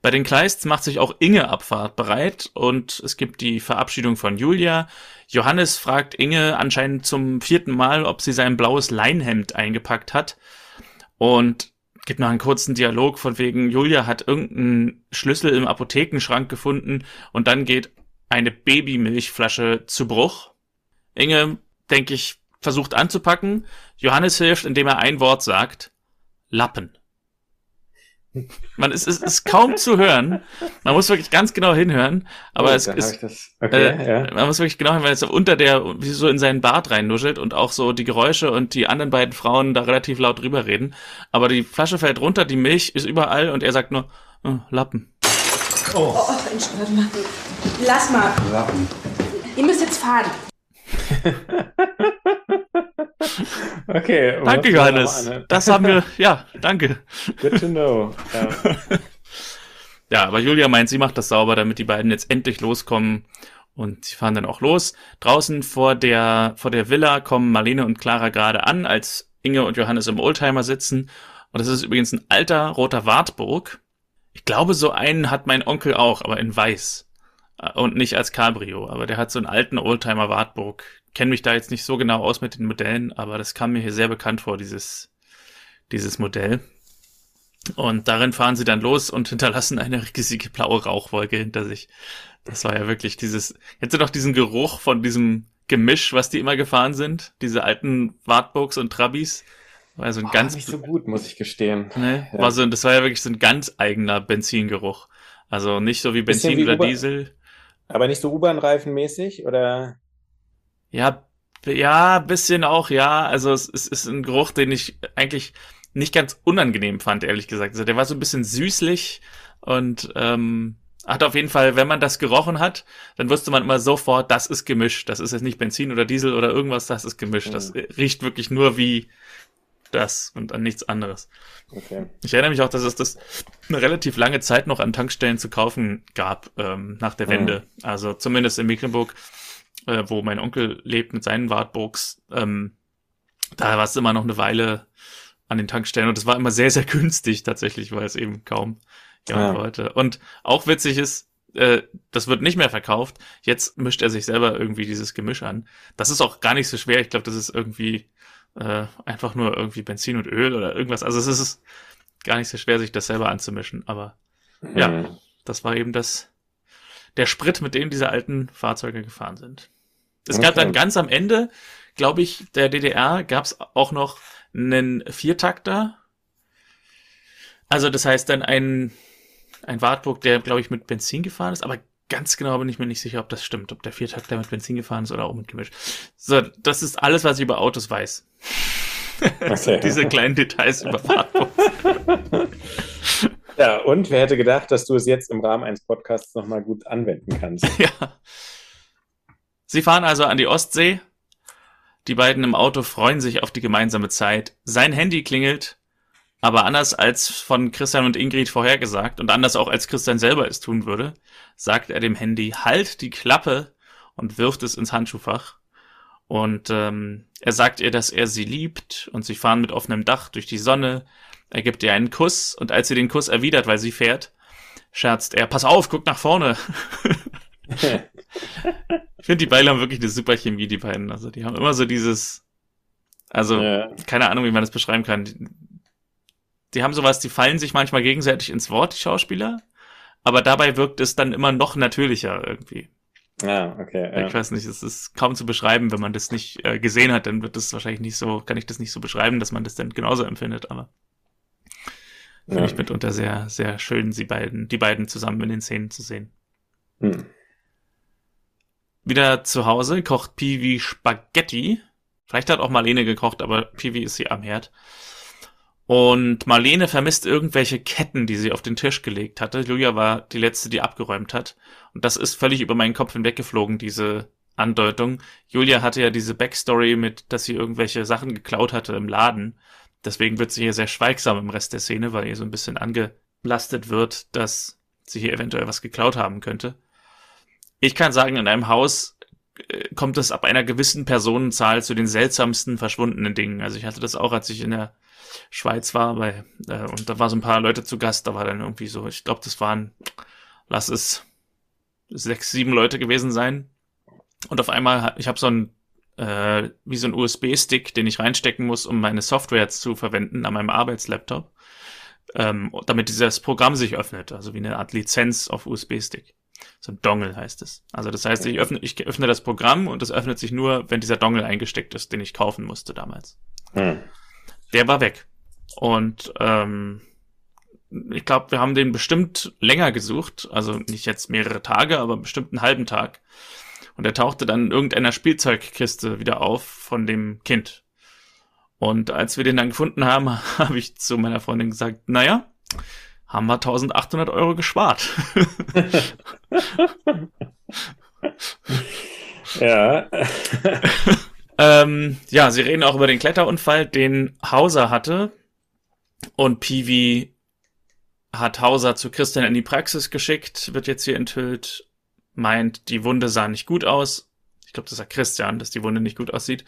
Bei den Kleists macht sich auch Inge Abfahrt bereit und es gibt die Verabschiedung von Julia. Johannes fragt Inge anscheinend zum vierten Mal, ob sie sein blaues Leinhemd eingepackt hat. Und gibt noch einen kurzen Dialog von wegen, Julia hat irgendeinen Schlüssel im Apothekenschrank gefunden und dann geht eine Babymilchflasche zu Bruch. Inge, denke ich, versucht anzupacken. Johannes hilft, indem er ein Wort sagt. Lappen. Man ist, es ist kaum zu hören. Man muss wirklich ganz genau hinhören. Aber oh, es ist, okay, äh, ja. man muss wirklich genau hinhören, weil es unter der, wie so in seinen Bart reinnuschelt und auch so die Geräusche und die anderen beiden Frauen da relativ laut drüber reden. Aber die Flasche fällt runter, die Milch ist überall und er sagt nur, oh, Lappen. Oh, oh Entschuldigung. Lass mal. Lappen. Ihr müsst jetzt fahren. okay. Danke, Johannes. Das haben wir, ja, danke. Good to know. Ja. ja, aber Julia meint, sie macht das sauber, damit die beiden jetzt endlich loskommen. Und sie fahren dann auch los. Draußen vor der, vor der Villa kommen Marlene und Clara gerade an, als Inge und Johannes im Oldtimer sitzen. Und das ist übrigens ein alter roter Wartburg. Ich glaube, so einen hat mein Onkel auch, aber in weiß. Und nicht als Cabrio. Aber der hat so einen alten Oldtimer Wartburg kenne mich da jetzt nicht so genau aus mit den Modellen, aber das kam mir hier sehr bekannt vor, dieses, dieses Modell. Und darin fahren sie dann los und hinterlassen eine riesige blaue Rauchwolke hinter sich. Das war ja wirklich dieses, jetzt noch diesen Geruch von diesem Gemisch, was die immer gefahren sind, diese alten Wartburgs und Trabis. War so ein oh, ganz nicht so gut, muss ich gestehen. Ne? Ja. War so, das war ja wirklich so ein ganz eigener Benzingeruch. Also nicht so wie Benzin wie oder Diesel. Aber nicht so U-Bahn-Reifen mäßig oder? Ja, ja, bisschen auch, ja. Also es, es ist ein Geruch, den ich eigentlich nicht ganz unangenehm fand, ehrlich gesagt. Also der war so ein bisschen süßlich und ähm, hat auf jeden Fall, wenn man das gerochen hat, dann wusste man immer sofort, das ist gemischt. Das ist jetzt nicht Benzin oder Diesel oder irgendwas, das ist gemischt. Mhm. Das riecht wirklich nur wie das und an nichts anderes. Okay. Ich erinnere mich auch, dass es das eine relativ lange Zeit noch an Tankstellen zu kaufen gab ähm, nach der Wende. Mhm. Also zumindest in Mecklenburg, äh, wo mein Onkel lebt mit seinen Wartburgs. Ähm, da war es immer noch eine Weile an den Tankstellen und es war immer sehr, sehr günstig tatsächlich, weil es eben kaum jemand ja. wollte. Und auch witzig ist, äh, das wird nicht mehr verkauft. Jetzt mischt er sich selber irgendwie dieses Gemisch an. Das ist auch gar nicht so schwer. Ich glaube, das ist irgendwie äh, einfach nur irgendwie Benzin und Öl oder irgendwas. Also es ist gar nicht so schwer, sich das selber anzumischen. Aber mhm. ja, das war eben das der Sprit, mit dem diese alten Fahrzeuge gefahren sind. Es okay. gab dann ganz am Ende, glaube ich, der DDR gab es auch noch einen Viertakter. Also das heißt dann ein, ein Wartburg, der, glaube ich, mit Benzin gefahren ist, aber ganz genau bin ich mir nicht sicher, ob das stimmt, ob der Viertakter mit Benzin gefahren ist oder auch mit Gemisch. So, das ist alles, was ich über Autos weiß. Okay. Diese kleinen Details über Wartburg. ja, und wer hätte gedacht, dass du es jetzt im Rahmen eines Podcasts nochmal gut anwenden kannst? ja. Sie fahren also an die Ostsee, die beiden im Auto freuen sich auf die gemeinsame Zeit. Sein Handy klingelt, aber anders als von Christian und Ingrid vorhergesagt und anders auch als Christian selber es tun würde, sagt er dem Handy, halt die Klappe und wirft es ins Handschuhfach. Und ähm, er sagt ihr, dass er sie liebt und sie fahren mit offenem Dach durch die Sonne. Er gibt ihr einen Kuss und als sie den Kuss erwidert, weil sie fährt, scherzt er, pass auf, guck nach vorne. Ich finde, die beiden haben wirklich eine super Chemie, die beiden. Also die haben immer so dieses, also ja. keine Ahnung, wie man das beschreiben kann. Die, die haben sowas, die fallen sich manchmal gegenseitig ins Wort, die Schauspieler, aber dabei wirkt es dann immer noch natürlicher irgendwie. Ja, okay. Ja. Ich weiß nicht, es ist kaum zu beschreiben, wenn man das nicht äh, gesehen hat, dann wird das wahrscheinlich nicht so, kann ich das nicht so beschreiben, dass man das dann genauso empfindet, aber finde ja. ich mitunter sehr, sehr schön, sie beiden, die beiden zusammen in den Szenen zu sehen. Hm. Wieder zu Hause kocht Piwi Spaghetti. Vielleicht hat auch Marlene gekocht, aber Piwi ist hier am Herd. Und Marlene vermisst irgendwelche Ketten, die sie auf den Tisch gelegt hatte. Julia war die letzte, die abgeräumt hat. Und das ist völlig über meinen Kopf hinweggeflogen, diese Andeutung. Julia hatte ja diese Backstory mit, dass sie irgendwelche Sachen geklaut hatte im Laden. Deswegen wird sie hier sehr schweigsam im Rest der Szene, weil ihr so ein bisschen angelastet wird, dass sie hier eventuell was geklaut haben könnte. Ich kann sagen, in einem Haus äh, kommt es ab einer gewissen Personenzahl zu den seltsamsten verschwundenen Dingen. Also ich hatte das auch, als ich in der Schweiz war, bei, äh, und da war so ein paar Leute zu Gast, da war dann irgendwie so, ich glaube, das waren, lass es sechs, sieben Leute gewesen sein. Und auf einmal, ich habe so ein, äh, wie so ein USB-Stick, den ich reinstecken muss, um meine Software zu verwenden an meinem Arbeitslaptop, ähm, damit dieses Programm sich öffnet, also wie eine Art Lizenz auf USB-Stick. So ein Dongle heißt es. Also das heißt, ich öffne, ich öffne das Programm und es öffnet sich nur, wenn dieser Dongle eingesteckt ist, den ich kaufen musste damals. Hm. Der war weg. Und ähm, ich glaube, wir haben den bestimmt länger gesucht, also nicht jetzt mehrere Tage, aber bestimmt einen halben Tag. Und er tauchte dann in irgendeiner Spielzeugkiste wieder auf von dem Kind. Und als wir den dann gefunden haben, habe ich zu meiner Freundin gesagt, naja, haben wir 1800 Euro gespart. ja. ähm, ja, sie reden auch über den Kletterunfall, den Hauser hatte. Und Piwi hat Hauser zu Christian in die Praxis geschickt, wird jetzt hier enthüllt, meint, die Wunde sah nicht gut aus. Ich glaube, das sagt Christian, dass die Wunde nicht gut aussieht.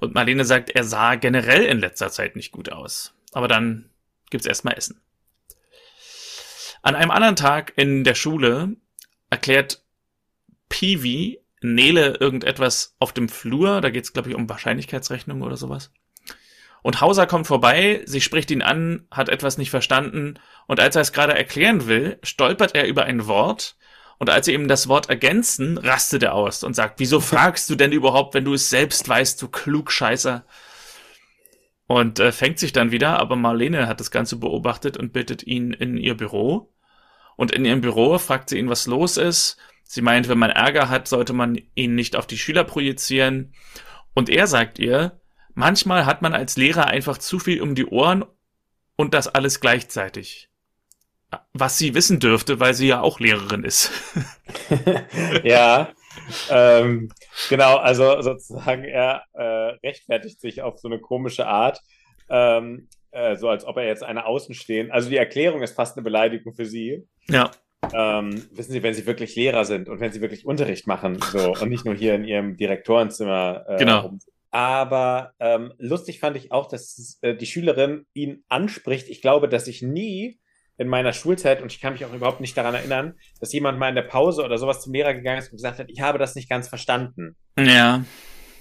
Und Marlene sagt, er sah generell in letzter Zeit nicht gut aus. Aber dann gibt's erstmal Essen. An einem anderen Tag in der Schule erklärt Peewee Nele irgendetwas auf dem Flur. Da geht es, glaube ich, um Wahrscheinlichkeitsrechnung oder sowas. Und Hauser kommt vorbei, sie spricht ihn an, hat etwas nicht verstanden, und als er es gerade erklären will, stolpert er über ein Wort, und als sie ihm das Wort ergänzen, rastet er aus und sagt, wieso fragst du denn überhaupt, wenn du es selbst weißt, du Klugscheißer? Und äh, fängt sich dann wieder, aber Marlene hat das Ganze beobachtet und bittet ihn in ihr Büro. Und in ihrem Büro fragt sie ihn, was los ist. Sie meint, wenn man Ärger hat, sollte man ihn nicht auf die Schüler projizieren. Und er sagt ihr, manchmal hat man als Lehrer einfach zu viel um die Ohren und das alles gleichzeitig. Was sie wissen dürfte, weil sie ja auch Lehrerin ist. ja, ähm, genau, also sozusagen er äh, rechtfertigt sich auf so eine komische Art, ähm, äh, so als ob er jetzt eine Außenstehen. Also die Erklärung ist fast eine Beleidigung für sie. Ja. Ähm, wissen Sie, wenn Sie wirklich Lehrer sind und wenn Sie wirklich Unterricht machen so und nicht nur hier in Ihrem Direktorenzimmer. Äh, genau. Aber ähm, lustig fand ich auch, dass äh, die Schülerin ihn anspricht. Ich glaube, dass ich nie in meiner Schulzeit, und ich kann mich auch überhaupt nicht daran erinnern, dass jemand mal in der Pause oder sowas zum Lehrer gegangen ist und gesagt hat, ich habe das nicht ganz verstanden. Ja.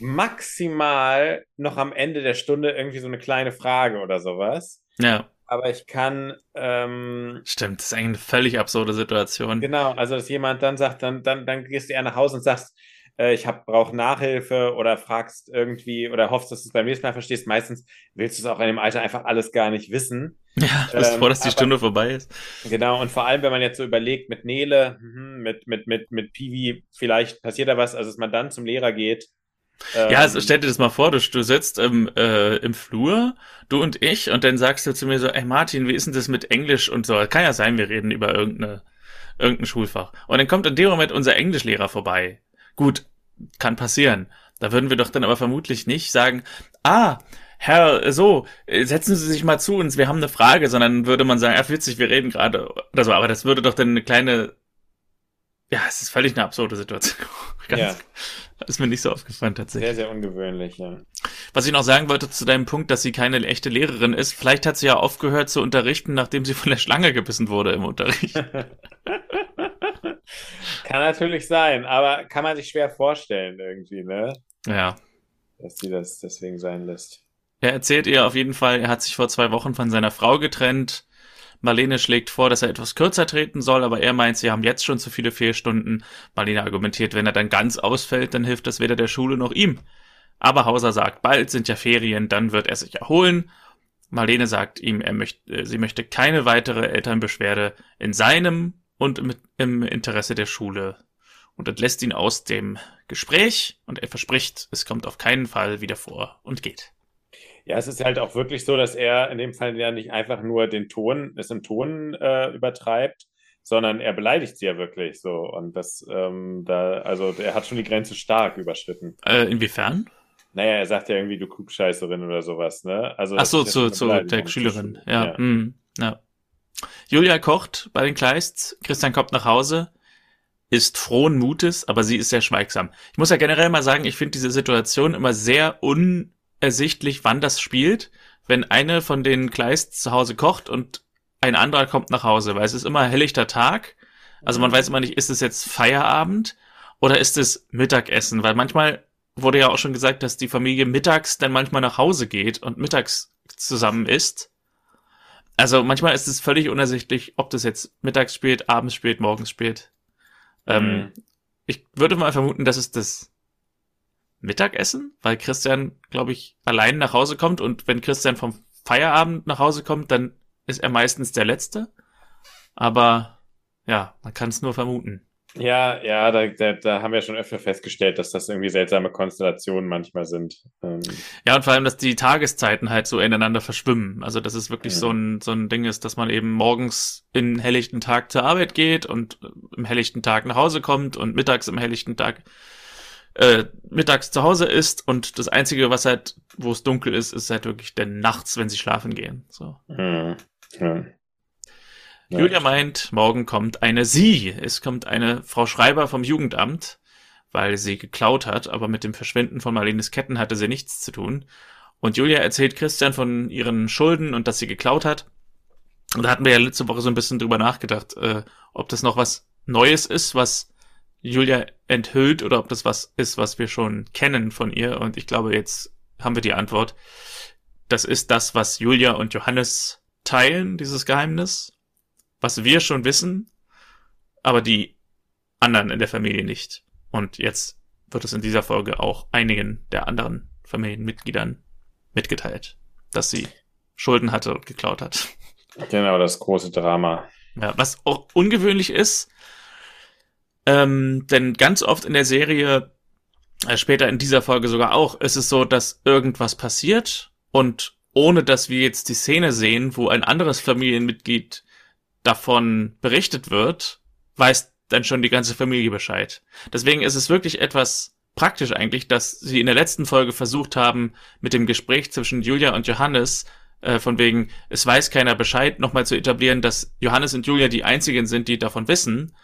Maximal noch am Ende der Stunde irgendwie so eine kleine Frage oder sowas. Ja. Aber ich kann. Ähm, Stimmt, das ist eigentlich eine völlig absurde Situation. Genau, also dass jemand dann sagt, dann, dann, dann gehst du eher nach Hause und sagst, äh, ich brauche Nachhilfe oder fragst irgendwie oder hoffst, dass du es beim nächsten Mal verstehst. Meistens willst du es auch in dem Alter einfach alles gar nicht wissen. Ja, bist ähm, froh, dass die aber, Stunde vorbei ist. Genau, und vor allem, wenn man jetzt so überlegt, mit Nele, mhm, mit, mit, mit, mit Piwi, vielleicht passiert da was, also dass man dann zum Lehrer geht. Ja, also stell dir das mal vor, du, du sitzt im, äh, im Flur, du und ich, und dann sagst du zu mir so, ey Martin, wie ist denn das mit Englisch und so? Kann ja sein, wir reden über irgendeine, irgendein Schulfach. Und dann kommt in dem Moment unser Englischlehrer vorbei. Gut, kann passieren. Da würden wir doch dann aber vermutlich nicht sagen, ah, Herr, so, setzen Sie sich mal zu uns, wir haben eine Frage, sondern würde man sagen, ja, witzig, wir reden gerade oder so, aber das würde doch dann eine kleine, ja, es ist völlig eine absurde Situation. Ganz, ja. Ist mir nicht so aufgefallen tatsächlich. Sehr, sehr ungewöhnlich, ja. Was ich noch sagen wollte zu deinem Punkt, dass sie keine echte Lehrerin ist, vielleicht hat sie ja aufgehört zu unterrichten, nachdem sie von der Schlange gebissen wurde im Unterricht. kann natürlich sein, aber kann man sich schwer vorstellen irgendwie, ne? Ja. Dass sie das deswegen sein lässt. Er erzählt ihr auf jeden Fall, er hat sich vor zwei Wochen von seiner Frau getrennt. Marlene schlägt vor, dass er etwas kürzer treten soll, aber er meint, sie haben jetzt schon zu viele Fehlstunden. Marlene argumentiert, wenn er dann ganz ausfällt, dann hilft das weder der Schule noch ihm. Aber Hauser sagt, bald sind ja Ferien, dann wird er sich erholen. Marlene sagt ihm, er möchte, sie möchte keine weitere Elternbeschwerde in seinem und im Interesse der Schule und entlässt ihn aus dem Gespräch und er verspricht, es kommt auf keinen Fall wieder vor und geht. Ja, es ist halt auch wirklich so, dass er in dem Fall ja nicht einfach nur den Ton, es im Ton äh, übertreibt, sondern er beleidigt sie ja wirklich so. Und das, ähm, da, also er hat schon die Grenze stark überschritten. Äh, inwiefern? Naja, er sagt ja irgendwie, du Klugscheißerin oder sowas, ne? Also, Ach so, zu, zu der Schülerin, ja. Ja. Mm, ja. Julia kocht bei den Kleists, Christian kommt nach Hause, ist frohen Mutes, aber sie ist sehr schweigsam. Ich muss ja generell mal sagen, ich finde diese Situation immer sehr unersichtlich, wann das spielt, wenn eine von den Kleists zu Hause kocht und ein anderer kommt nach Hause, weil es ist immer helllichter Tag. Also man mhm. weiß immer nicht, ist es jetzt Feierabend oder ist es Mittagessen, weil manchmal wurde ja auch schon gesagt, dass die Familie mittags dann manchmal nach Hause geht und mittags zusammen isst. Also manchmal ist es völlig unersichtlich, ob das jetzt mittags spät, abends spät, morgens spät. Ähm, mhm. Ich würde mal vermuten, dass es das Mittagessen, weil Christian, glaube ich, allein nach Hause kommt und wenn Christian vom Feierabend nach Hause kommt, dann ist er meistens der Letzte. Aber ja, man kann es nur vermuten. Ja, ja, da, da, da haben wir schon öfter festgestellt, dass das irgendwie seltsame Konstellationen manchmal sind. Ähm ja, und vor allem, dass die Tageszeiten halt so ineinander verschwimmen. Also, dass es wirklich ja. so, ein, so ein Ding ist, dass man eben morgens in helllichten Tag zur Arbeit geht und im helllichten Tag nach Hause kommt und mittags im helllichten Tag äh, mittags zu Hause ist und das Einzige, was halt, wo es dunkel ist, ist halt wirklich dann nachts, wenn sie schlafen gehen. So. Ja. ja. Julia meint, morgen kommt eine Sie. Es kommt eine Frau Schreiber vom Jugendamt, weil sie geklaut hat, aber mit dem Verschwinden von Marlenes Ketten hatte sie nichts zu tun. Und Julia erzählt Christian von ihren Schulden und dass sie geklaut hat. Und da hatten wir ja letzte Woche so ein bisschen drüber nachgedacht, äh, ob das noch was Neues ist, was Julia enthüllt oder ob das was ist, was wir schon kennen von ihr. Und ich glaube, jetzt haben wir die Antwort. Das ist das, was Julia und Johannes teilen, dieses Geheimnis was wir schon wissen, aber die anderen in der Familie nicht. Und jetzt wird es in dieser Folge auch einigen der anderen Familienmitgliedern mitgeteilt, dass sie Schulden hatte und geklaut hat. Genau, das große Drama. Ja, was auch ungewöhnlich ist, Ähm, denn ganz oft in der Serie, äh, später in dieser Folge sogar auch, ist es so, dass irgendwas passiert und ohne dass wir jetzt die Szene sehen, wo ein anderes Familienmitglied davon berichtet wird, weiß dann schon die ganze Familie Bescheid. Deswegen ist es wirklich etwas praktisch eigentlich, dass sie in der letzten Folge versucht haben, mit dem Gespräch zwischen Julia und Johannes, äh, von wegen, es weiß keiner Bescheid, nochmal zu etablieren, dass Johannes und Julia die einzigen sind, die davon wissen.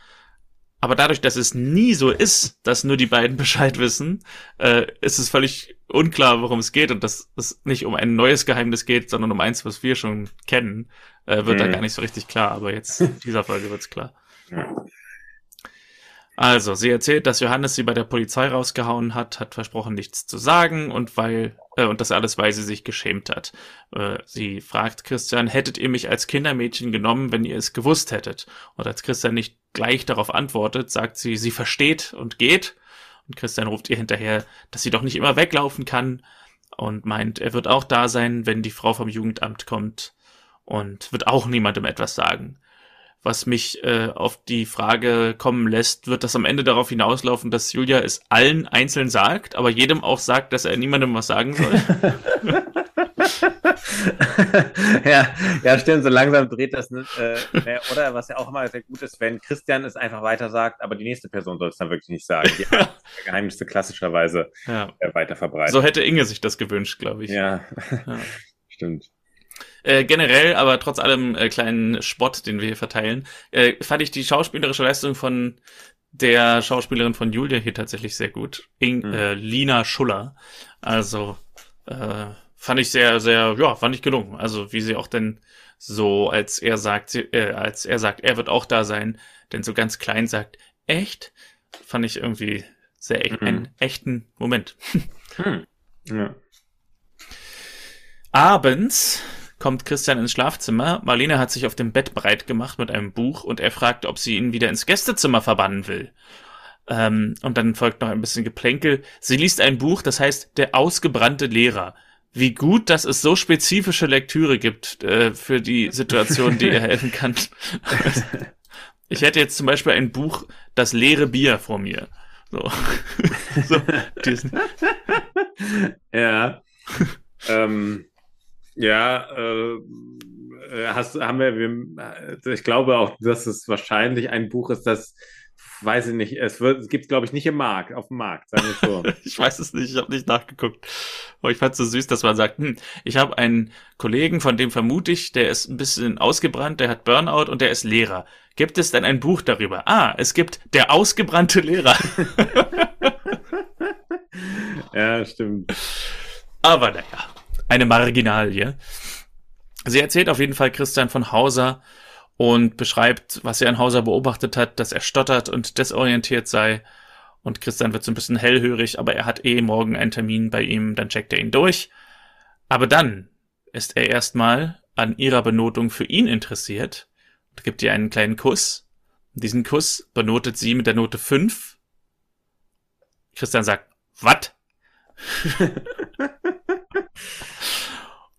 Aber dadurch, dass es nie so ist, dass nur die beiden Bescheid wissen, äh, ist es völlig unklar, worum es geht und dass es nicht um ein neues Geheimnis geht, sondern um eins, was wir schon kennen, äh, wird mhm. da gar nicht so richtig klar. Aber jetzt in dieser Folge wird's klar. Also, sie erzählt, dass Johannes sie bei der Polizei rausgehauen hat, hat versprochen, nichts zu sagen und weil äh, und das alles, weil sie sich geschämt hat. Äh, sie fragt Christian, hättet ihr mich als Kindermädchen genommen, wenn ihr es gewusst hättet? Und als Christian nicht gleich darauf antwortet, sagt sie, sie versteht und geht. Und Christian ruft ihr hinterher, dass sie doch nicht immer weglaufen kann und meint, er wird auch da sein, wenn die Frau vom Jugendamt kommt und wird auch niemandem etwas sagen was mich äh, auf die Frage kommen lässt, wird das am Ende darauf hinauslaufen, dass Julia es allen einzeln sagt, aber jedem auch sagt, dass er niemandem was sagen soll? ja, ja, stimmt, so langsam dreht das nicht. Äh, oder was ja auch immer sehr gut ist, wenn Christian es einfach weiter sagt, aber die nächste Person soll es dann wirklich nicht sagen. Die Geheimnisse klassischerweise ja. äh, weiter verbreitet. So hätte Inge sich das gewünscht, glaube ich. Ja, ja. stimmt. Äh, generell, aber trotz allem äh, kleinen Spott, den wir hier verteilen, äh, fand ich die schauspielerische Leistung von der Schauspielerin von Julia hier tatsächlich sehr gut. In, mhm. äh, Lina Schuller. Also äh, fand ich sehr, sehr, ja, fand ich gelungen. Also wie sie auch denn so, als er sagt, sie, äh, als er sagt, er wird auch da sein, denn so ganz klein sagt, echt, fand ich irgendwie sehr echt, mhm. einen echten Moment. Hm. Ja. Abends kommt Christian ins Schlafzimmer. Marlene hat sich auf dem Bett breit gemacht mit einem Buch und er fragt, ob sie ihn wieder ins Gästezimmer verbannen will. Ähm, und dann folgt noch ein bisschen Geplänkel. Sie liest ein Buch, das heißt Der ausgebrannte Lehrer. Wie gut, dass es so spezifische Lektüre gibt äh, für die Situation, die ihr helfen kann. ich hätte jetzt zum Beispiel ein Buch Das leere Bier vor mir. So. so ja. ähm, ja, äh, äh, hast, haben wir, wir, ich glaube auch, dass es wahrscheinlich ein Buch ist, das, weiß ich nicht, es wird, es gibt, glaube ich, nicht im Markt, auf dem Markt, sagen wir so. ich weiß es nicht, ich habe nicht nachgeguckt. Aber ich fand es so süß, dass man sagt, hm, ich habe einen Kollegen, von dem vermute ich, der ist ein bisschen ausgebrannt, der hat Burnout und der ist Lehrer. Gibt es denn ein Buch darüber? Ah, es gibt der ausgebrannte Lehrer. ja, stimmt. Aber naja eine Marginalie. Sie erzählt auf jeden Fall Christian von Hauser und beschreibt, was er an Hauser beobachtet hat, dass er stottert und desorientiert sei. Und Christian wird so ein bisschen hellhörig, aber er hat eh morgen einen Termin bei ihm, dann checkt er ihn durch. Aber dann ist er erstmal an ihrer Benotung für ihn interessiert und gibt ihr einen kleinen Kuss. Diesen Kuss benotet sie mit der Note 5. Christian sagt, wat?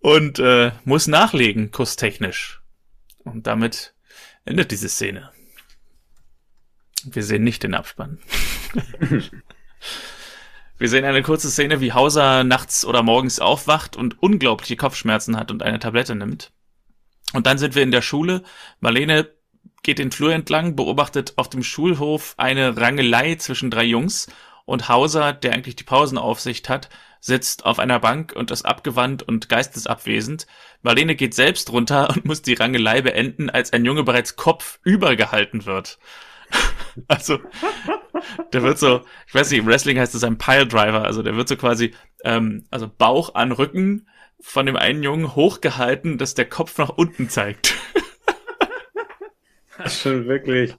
und äh, muss nachlegen, kusstechnisch. Und damit endet diese Szene. Wir sehen nicht den Abspann. Wir sehen eine kurze Szene, wie Hauser nachts oder morgens aufwacht und unglaubliche Kopfschmerzen hat und eine Tablette nimmt. Und dann sind wir in der Schule. Marlene geht den Flur entlang, beobachtet auf dem Schulhof eine Rangelei zwischen drei Jungs und Hauser, der eigentlich die Pausenaufsicht hat, sitzt auf einer Bank und ist abgewandt und geistesabwesend. Marlene geht selbst runter und muss die Rangelei beenden, als ein Junge bereits kopfüber gehalten wird. also, der wird so, ich weiß nicht, im Wrestling heißt es ein Piledriver, also der wird so quasi, ähm, also Bauch an Rücken von dem einen Jungen hochgehalten, dass der Kopf nach unten zeigt. schon wirklich,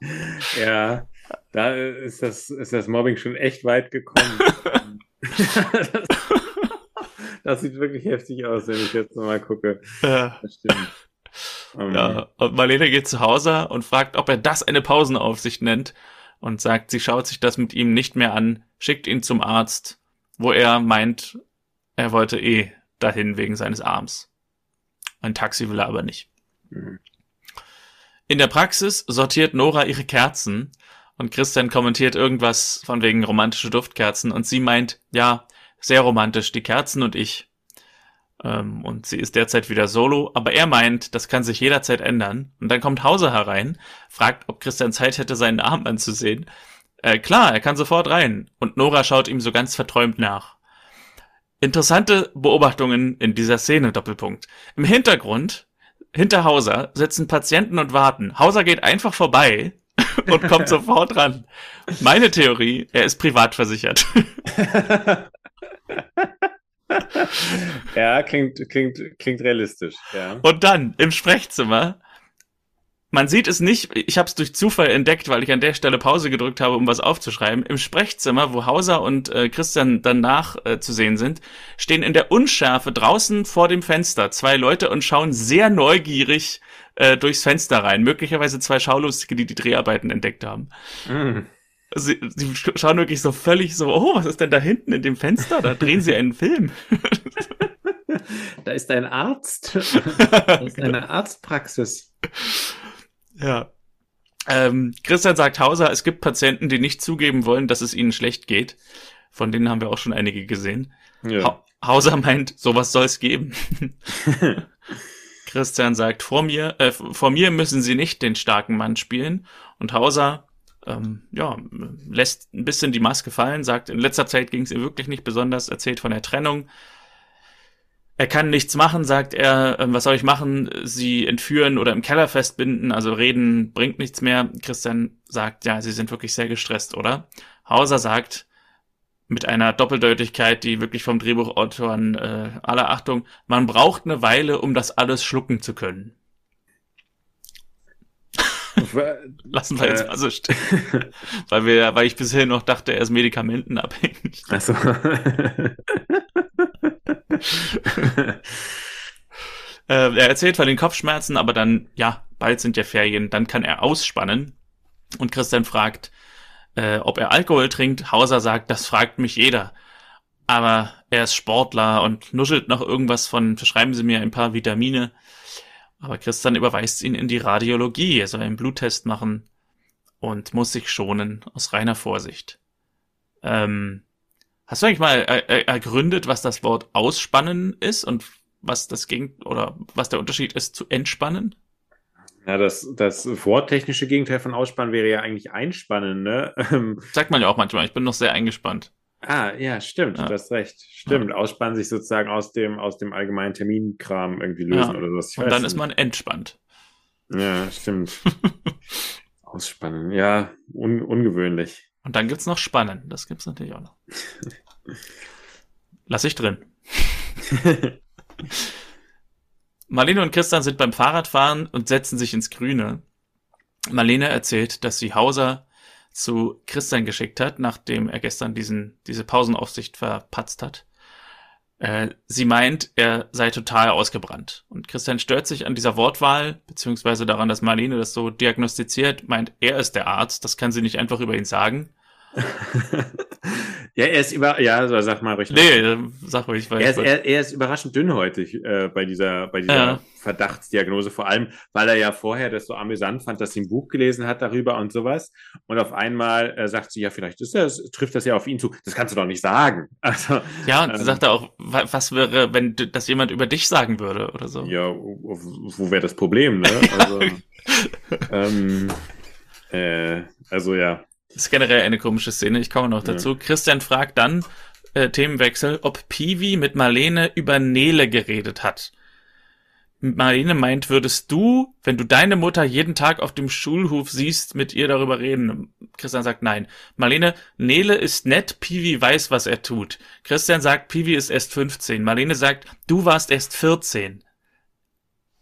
ja, da ist das, ist das Mobbing schon echt weit gekommen. das, sieht wirklich heftig aus, wenn ich jetzt nochmal gucke. Ja. Das stimmt. Um, ja, und Marlene geht zu Hause und fragt, ob er das eine Pausenaufsicht nennt und sagt, sie schaut sich das mit ihm nicht mehr an, schickt ihn zum Arzt, wo er meint, er wollte eh dahin wegen seines Arms. Ein Taxi will er aber nicht. Mhm. In der Praxis sortiert Nora ihre Kerzen Und Christian kommentiert irgendwas von wegen romantische Duftkerzen und sie meint, ja, sehr romantisch, die Kerzen und ich. Ähm, und sie ist derzeit wieder solo, aber er meint, das kann sich jederzeit ändern. Und dann kommt Hauser herein, fragt, ob Christian Zeit hätte, seinen Arm anzusehen. Äh, klar, er kann sofort rein. Und Nora schaut ihm so ganz verträumt nach. Interessante Beobachtungen in dieser Szene, Doppelpunkt. Im Hintergrund, hinter Hauser, sitzen Patienten und warten. Hauser geht einfach vorbei und kommt sofort ran. Meine Theorie, er ist privat versichert. ja, klingt, klingt, klingt realistisch. Ja. Und dann im Sprechzimmer. Man sieht es nicht, ich habe es durch Zufall entdeckt, weil ich an der Stelle Pause gedrückt habe, um was aufzuschreiben. Im Sprechzimmer, wo Hauser und äh, Christian danach äh, zu sehen sind, stehen in der Unschärfe draußen vor dem Fenster zwei Leute und schauen sehr neugierig äh, durchs Fenster rein. Möglicherweise zwei Schaulustige, die die Dreharbeiten entdeckt haben. Mm. Sie, sie schauen wirklich so völlig so, oh, was ist denn da hinten in dem Fenster? Da drehen sie einen Film. da ist ein Arzt. Da ist eine Arztpraxis. Ja. Ähm, Christian sagt Hauser, es gibt Patienten, die nicht zugeben wollen, dass es ihnen schlecht geht. Von denen haben wir auch schon einige gesehen. Ja. Ha Hauser meint, sowas soll es geben. Christian sagt, vor mir, äh, vor mir müssen sie nicht den starken Mann spielen. Und Hauser ähm, ja, lässt ein bisschen die Maske fallen, sagt, in letzter Zeit ging es ihr wirklich nicht besonders, erzählt von der Trennung. Er kann nichts machen, sagt er, ähm, was soll ich machen? Sie entführen oder im Keller festbinden, also reden bringt nichts mehr. Christian sagt, ja, sie sind wirklich sehr gestresst, oder? Hauser sagt, mit einer Doppeldeutigkeit, die wirklich vom Drehbuchautoren äh, aller Achtung, man braucht eine Weile, um das alles schlucken zu können. Lassen wir jetzt äh. mal so stehen. weil wir, weil ich bisher noch dachte, er ist medikamentenabhängig. Also. er erzählt von den Kopfschmerzen, aber dann, ja, bald sind ja Ferien, dann kann er ausspannen. Und Christian fragt, äh, ob er Alkohol trinkt. Hauser sagt, das fragt mich jeder. Aber er ist Sportler und nuschelt noch irgendwas von, verschreiben Sie mir ein paar Vitamine. Aber Christian überweist ihn in die Radiologie. Er soll einen Bluttest machen und muss sich schonen aus reiner Vorsicht. Ähm, hast du eigentlich mal er er ergründet, was das Wort ausspannen ist und was das ging oder was der Unterschied ist zu entspannen? Ja, das, das worttechnische Gegenteil von Ausspannen wäre ja eigentlich Einspannen, ne? Sagt man ja auch manchmal, ich bin noch sehr eingespannt. Ah, ja, stimmt, ja. du hast recht. Stimmt, ja. ausspannen sich sozusagen aus dem, aus dem allgemeinen Terminkram irgendwie lösen ja. oder was. Ich Und dann nicht. ist man entspannt. Ja, stimmt. Ausspannen, ja, un ungewöhnlich. Und dann gibt's noch Spannen, das gibt's natürlich auch noch. Lass ich drin. Marlene und Christian sind beim Fahrradfahren und setzen sich ins Grüne. Marlene erzählt, dass sie Hauser zu Christian geschickt hat, nachdem er gestern diesen, diese Pausenaufsicht verpatzt hat. Äh, sie meint, er sei total ausgebrannt. Und Christian stört sich an dieser Wortwahl, beziehungsweise daran, dass Marlene das so diagnostiziert, meint, er ist der Arzt, das kann sie nicht einfach über ihn sagen. ja, er ist über, ja, sag mal richtig. Nee, sag ruhig. Er ist, er, er ist überraschend dünnhäutig äh, bei dieser, bei dieser ja. Verdachtsdiagnose, vor allem, weil er ja vorher das so amüsant fand, dass sie ein Buch gelesen hat darüber und sowas. Und auf einmal äh, sagt sie, ja, vielleicht ist das, trifft das ja auf ihn zu. Das kannst du doch nicht sagen. Also, ja, und ähm, sagt er auch, was wäre, wenn das jemand über dich sagen würde oder so? Ja, wo, wo wäre das Problem, ne? Also, ähm, äh, also ja. Das ist generell eine komische Szene, ich komme noch dazu. Ja. Christian fragt dann, äh, Themenwechsel, ob Piwi mit Marlene über Nele geredet hat. Marlene meint, würdest du, wenn du deine Mutter jeden Tag auf dem Schulhof siehst, mit ihr darüber reden? Christian sagt nein. Marlene, Nele ist nett, Piwi weiß, was er tut. Christian sagt, Piwi ist erst 15. Marlene sagt, du warst erst 14.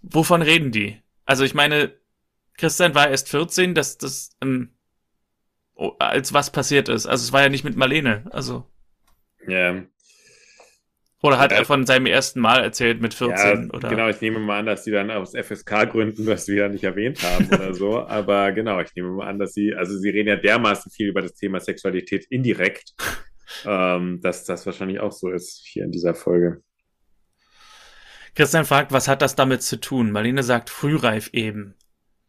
Wovon reden die? Also ich meine, Christian war erst 14, dass das ähm, als was passiert ist. Also es war ja nicht mit Marlene, also. Ja. Oder hat ja, er von seinem ersten Mal erzählt mit 14? Ja, oder? Genau, ich nehme mal an, dass sie dann aus FSK-Gründen das wieder nicht erwähnt haben oder so. Aber genau, ich nehme mal an, dass sie, also sie reden ja dermaßen viel über das Thema Sexualität indirekt, ähm, dass das wahrscheinlich auch so ist hier in dieser Folge. Christian fragt, was hat das damit zu tun? Marlene sagt frühreif eben.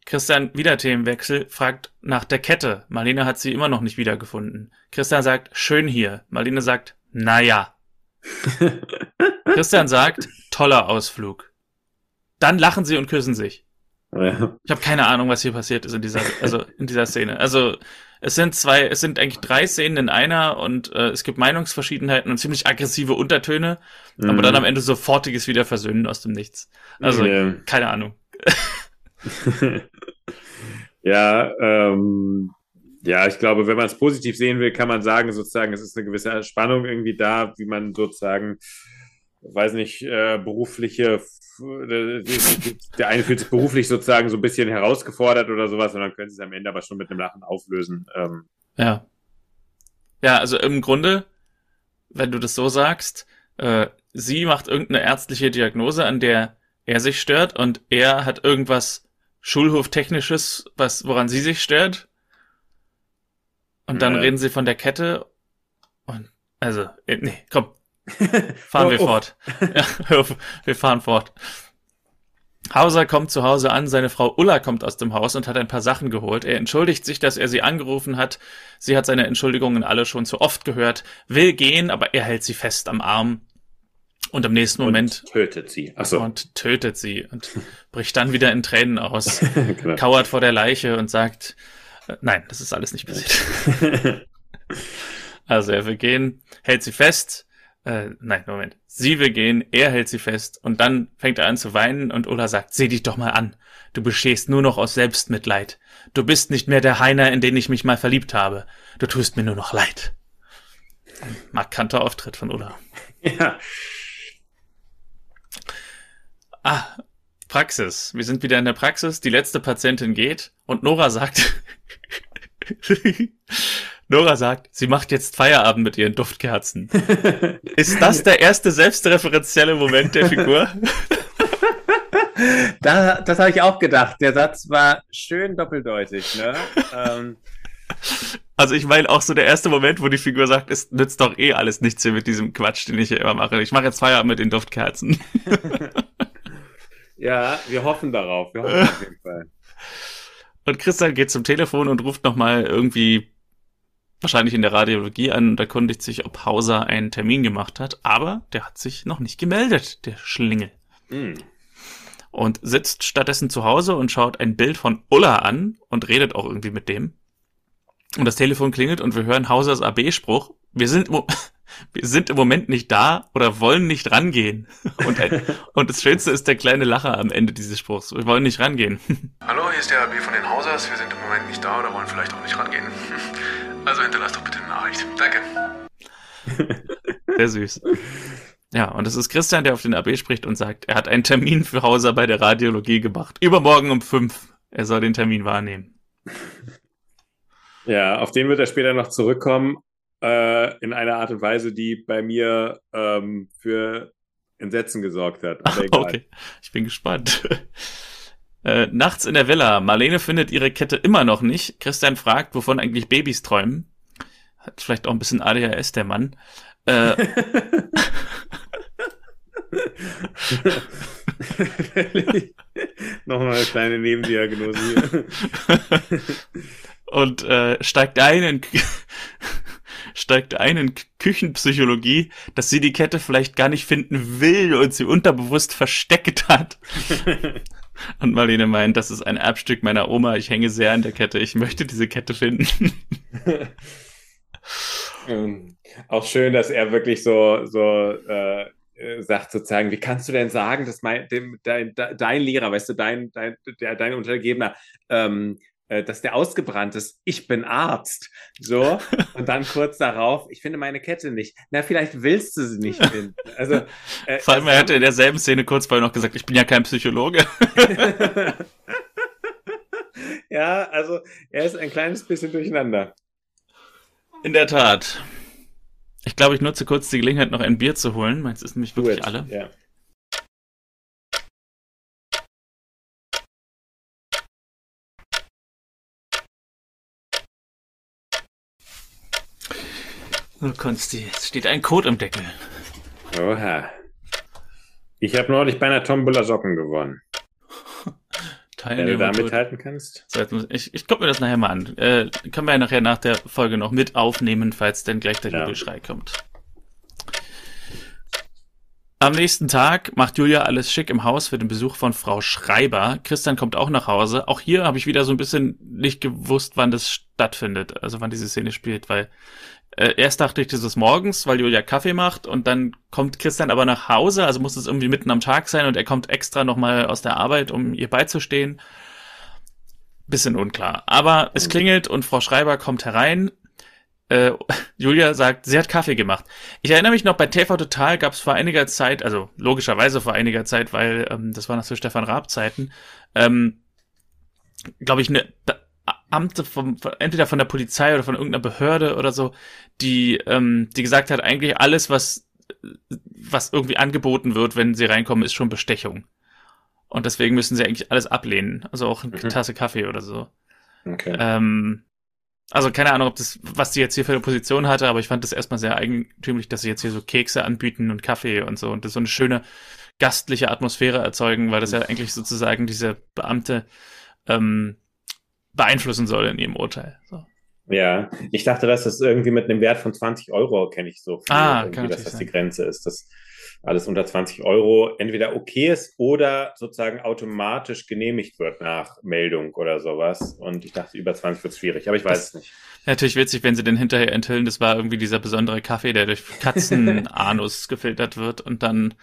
Christian, wieder Themenwechsel, fragt nach der Kette. Marlene hat sie immer noch nicht wiedergefunden. Christian sagt, schön hier. Marlene sagt, naja. Christian sagt, toller Ausflug. Dann lachen sie und küssen sich. Ja. Ich habe keine Ahnung, was hier passiert ist in dieser, also in dieser Szene. Also es sind zwei, es sind eigentlich drei Szenen in einer und äh, es gibt Meinungsverschiedenheiten und ziemlich aggressive Untertöne, mhm. aber dann am Ende sofortiges Wiederversöhnen aus dem Nichts. Also ja. keine Ahnung. ja, ähm, ja, ich glaube, wenn man es positiv sehen will, kann man sagen, sozusagen, es ist eine gewisse Spannung irgendwie da, wie man sozusagen, weiß nicht, äh, berufliche, äh, der eine fühlt sich beruflich sozusagen so ein bisschen herausgefordert oder sowas und dann können sie es am Ende aber schon mit einem Lachen auflösen. Ähm. Ja. Ja, also im Grunde, wenn du das so sagst, äh, sie macht irgendeine ärztliche Diagnose, an der er sich stört und er hat irgendwas Schulhoftechnisches, was, woran sie sich stört. Und dann ja. reden sie von der Kette und, also, äh, nee, komm. Fahren oh, wir oh. fort. Ja, wir fahren fort. Hauser kommt zu Hause an, seine Frau Ulla kommt aus dem Haus und hat ein paar Sachen geholt. Er entschuldigt sich, dass er sie angerufen hat. Sie hat seine Entschuldigungen alle schon zu oft gehört, will gehen, aber er hält sie fest am Arm. Und im nächsten und Moment tötet sie. Achso. Und tötet sie und bricht dann wieder in Tränen aus, genau. kauert vor der Leiche und sagt, äh, nein, das ist alles nicht passiert. also er will gehen, hält sie fest. Äh, nein, Moment. Sie will gehen, er hält sie fest und dann fängt er an zu weinen und Ulla sagt, seh dich doch mal an. Du bestehst nur noch aus Selbstmitleid. Du bist nicht mehr der Heiner, in den ich mich mal verliebt habe. Du tust mir nur noch leid. Ein markanter Auftritt von Ulla. Ja, Ah, Praxis. Wir sind wieder in der Praxis. Die letzte Patientin geht und Nora sagt, Nora sagt, sie macht jetzt Feierabend mit ihren Duftkerzen. Ist das der erste selbstreferenzielle Moment der Figur? da, das habe ich auch gedacht. Der Satz war schön doppeldeutig. Ne? Ähm. Also ich meine auch so der erste Moment, wo die Figur sagt, es nützt doch eh alles nichts hier mit diesem Quatsch, den ich hier immer mache. Ich mache jetzt Feierabend mit den Duftkerzen. Ja, wir hoffen darauf. Wir hoffen auf jeden Fall. Und Christian geht zum Telefon und ruft nochmal irgendwie wahrscheinlich in der Radiologie an und erkundigt sich, ob Hauser einen Termin gemacht hat. Aber der hat sich noch nicht gemeldet, der Schlingel. Mm. Und sitzt stattdessen zu Hause und schaut ein Bild von Ulla an und redet auch irgendwie mit dem. Und das Telefon klingelt und wir hören Hausers AB-Spruch. Wir sind, wir sind im Moment nicht da oder wollen nicht rangehen. Und, und das Schönste ist der kleine Lacher am Ende dieses Spruchs. Wir wollen nicht rangehen. Hallo, hier ist der AB von den Hausers. Wir sind im Moment nicht da oder wollen vielleicht auch nicht rangehen. Also hinterlasst doch bitte eine Nachricht. Danke. Sehr süß. Ja, und es ist Christian, der auf den AB spricht und sagt, er hat einen Termin für Hauser bei der Radiologie gemacht. Übermorgen um fünf. Er soll den Termin wahrnehmen. Ja, auf den wird er später noch zurückkommen äh, in einer Art und Weise, die bei mir ähm, für Entsetzen gesorgt hat. Egal. Okay, ich bin gespannt. Äh, nachts in der Villa. Marlene findet ihre Kette immer noch nicht. Christian fragt, wovon eigentlich Babys träumen. Hat vielleicht auch ein bisschen ADHS, der Mann. Äh, Nochmal eine kleine Nebendiagnose hier. Und äh, steigt ein in steigt ein in Küchenpsychologie, dass sie die Kette vielleicht gar nicht finden will und sie unterbewusst versteckt hat. und Marlene meint, das ist ein Erbstück meiner Oma, ich hänge sehr an der Kette, ich möchte diese Kette finden. ähm, auch schön, dass er wirklich so, so äh, sagt sozusagen, wie kannst du denn sagen, dass mein, dem, dein, dein Lehrer, weißt du, dein, dein, der, dein Untergebener, ähm, äh, dass der ausgebrannt ist, ich bin Arzt. So, und dann kurz darauf, ich finde meine Kette nicht. Na, vielleicht willst du sie nicht finden. Also, äh, Vor allem, er hätte in derselben Szene kurz vorher noch gesagt, ich bin ja kein Psychologe. ja, also er ist ein kleines bisschen durcheinander. In der Tat. Ich glaube, ich nutze kurz die Gelegenheit, noch ein Bier zu holen. Meins ist nämlich wirklich alle. Ja. Oh, Konsti, es steht ein Code im Deckel. Oha. Ich habe neulich bei einer Tombola Socken gewonnen. Wenn du da mithalten kannst. Ich ich gucke mir das nachher mal an. Äh, können wir ja nachher nach der Folge noch mit aufnehmen, falls denn gleich der ja. Jubelschrei kommt. Am nächsten Tag macht Julia alles schick im Haus für den Besuch von Frau Schreiber. Christian kommt auch nach Hause. Auch hier habe ich wieder so ein bisschen nicht gewusst, wann das stattfindet, also wann diese Szene spielt, weil äh, erst dachte ich, das ist morgens, weil Julia Kaffee macht und dann kommt Christian aber nach Hause, also muss es irgendwie mitten am Tag sein und er kommt extra nochmal aus der Arbeit, um ihr beizustehen. Bisschen unklar. Aber es klingelt und Frau Schreiber kommt herein. Äh, Julia sagt, sie hat Kaffee gemacht. Ich erinnere mich noch, bei TV Total gab es vor einiger Zeit, also logischerweise vor einiger Zeit, weil ähm, das war noch zu Stefan Raab Zeiten, ähm, glaube ich, eine Amte vom, entweder von der Polizei oder von irgendeiner Behörde oder so, die, ähm, die gesagt hat, eigentlich alles, was, was irgendwie angeboten wird, wenn sie reinkommen, ist schon Bestechung. Und deswegen müssen sie eigentlich alles ablehnen. Also auch eine mhm. Tasse Kaffee oder so. Okay. Ähm, also keine Ahnung, ob das, was sie jetzt hier für eine Position hatte, aber ich fand das erstmal sehr eigentümlich, dass sie jetzt hier so Kekse anbieten und Kaffee und so und das so eine schöne gastliche Atmosphäre erzeugen, weil das ja eigentlich sozusagen diese Beamte ähm, beeinflussen soll in ihrem Urteil. So. Ja, ich dachte, dass das irgendwie mit einem Wert von 20 Euro kenne ich so viel, ah, kann dass das die Grenze ist, dass alles unter 20 Euro entweder okay ist oder sozusagen automatisch genehmigt wird nach Meldung oder sowas. Und ich dachte, über 20 wird es schwierig, aber ich weiß das, es nicht. Natürlich witzig, wenn sie den hinterher enthüllen, das war irgendwie dieser besondere Kaffee, der durch Katzenanus gefiltert wird und dann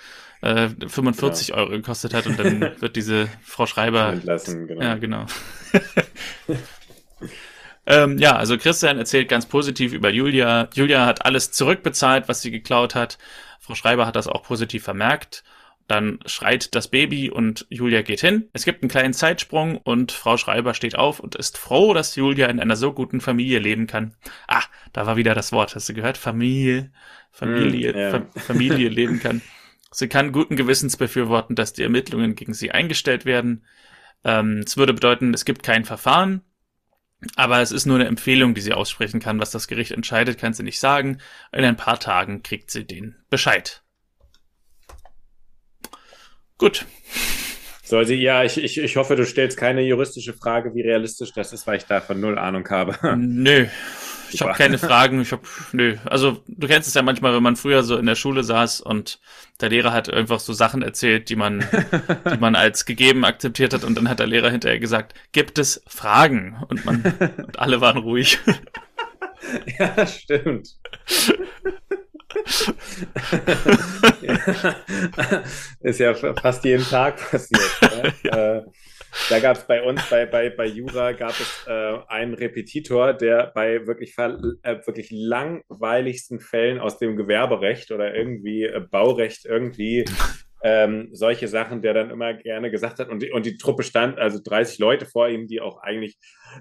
äh, 45 genau. Euro gekostet hat und dann wird diese Frau Schreiber entlassen. Genau. Ja, genau. ähm, ja, also Christian erzählt ganz positiv über Julia. Julia hat alles zurückbezahlt, was sie geklaut hat. Frau Schreiber hat das auch positiv vermerkt. Dann schreit das Baby und Julia geht hin. Es gibt einen kleinen Zeitsprung und Frau Schreiber steht auf und ist froh, dass Julia in einer so guten Familie leben kann. Ah, da war wieder das Wort. Hast du gehört? Familie. Familie, mm, yeah. Fa Familie leben kann. Sie kann guten Gewissens befürworten, dass die Ermittlungen gegen sie eingestellt werden. Ähm, es würde bedeuten, es gibt kein Verfahren, aber es ist nur eine Empfehlung, die sie aussprechen kann. Was das Gericht entscheidet, kann sie nicht sagen. In ein paar Tagen kriegt sie den Bescheid. Gut. Soll sie, ja, ich, ich, ich hoffe, du stellst keine juristische Frage, wie realistisch das ist, weil ich davon null Ahnung habe. Nö, ich habe keine Fragen. Ich hab, nö. Also du kennst es ja manchmal, wenn man früher so in der Schule saß und der Lehrer hat einfach so Sachen erzählt, die man, die man als gegeben akzeptiert hat und dann hat der Lehrer hinterher gesagt, gibt es Fragen? Und man, und alle waren ruhig. ja, stimmt. ja. Ist ja fast jeden Tag passiert. Ne? ja. äh, da gab es bei uns, bei, bei, bei Jura, gab es äh, einen Repetitor, der bei wirklich, äh, wirklich langweiligsten Fällen aus dem Gewerberecht oder irgendwie äh, Baurecht irgendwie ähm, solche Sachen, der dann immer gerne gesagt hat. Und die, und die Truppe stand, also 30 Leute vor ihm, die auch eigentlich,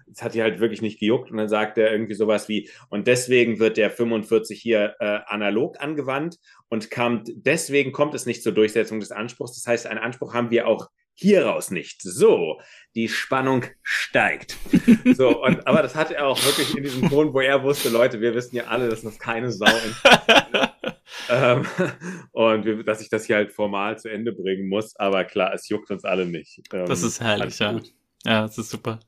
das hat die halt wirklich nicht gejuckt. Und dann sagt er irgendwie sowas wie, und deswegen wird der 45 hier äh, analog angewandt und kam, deswegen kommt es nicht zur Durchsetzung des Anspruchs. Das heißt, einen Anspruch haben wir auch hieraus nicht. So, die Spannung steigt. So, und, aber das hat er auch wirklich in diesem Ton, wo er wusste, Leute, wir wissen ja alle, dass das keine Sau ist. ähm, und wir, dass ich das hier halt formal zu Ende bringen muss. Aber klar, es juckt uns alle nicht. Ähm, das ist herrlich, ja. Gut. Ja, das ist super.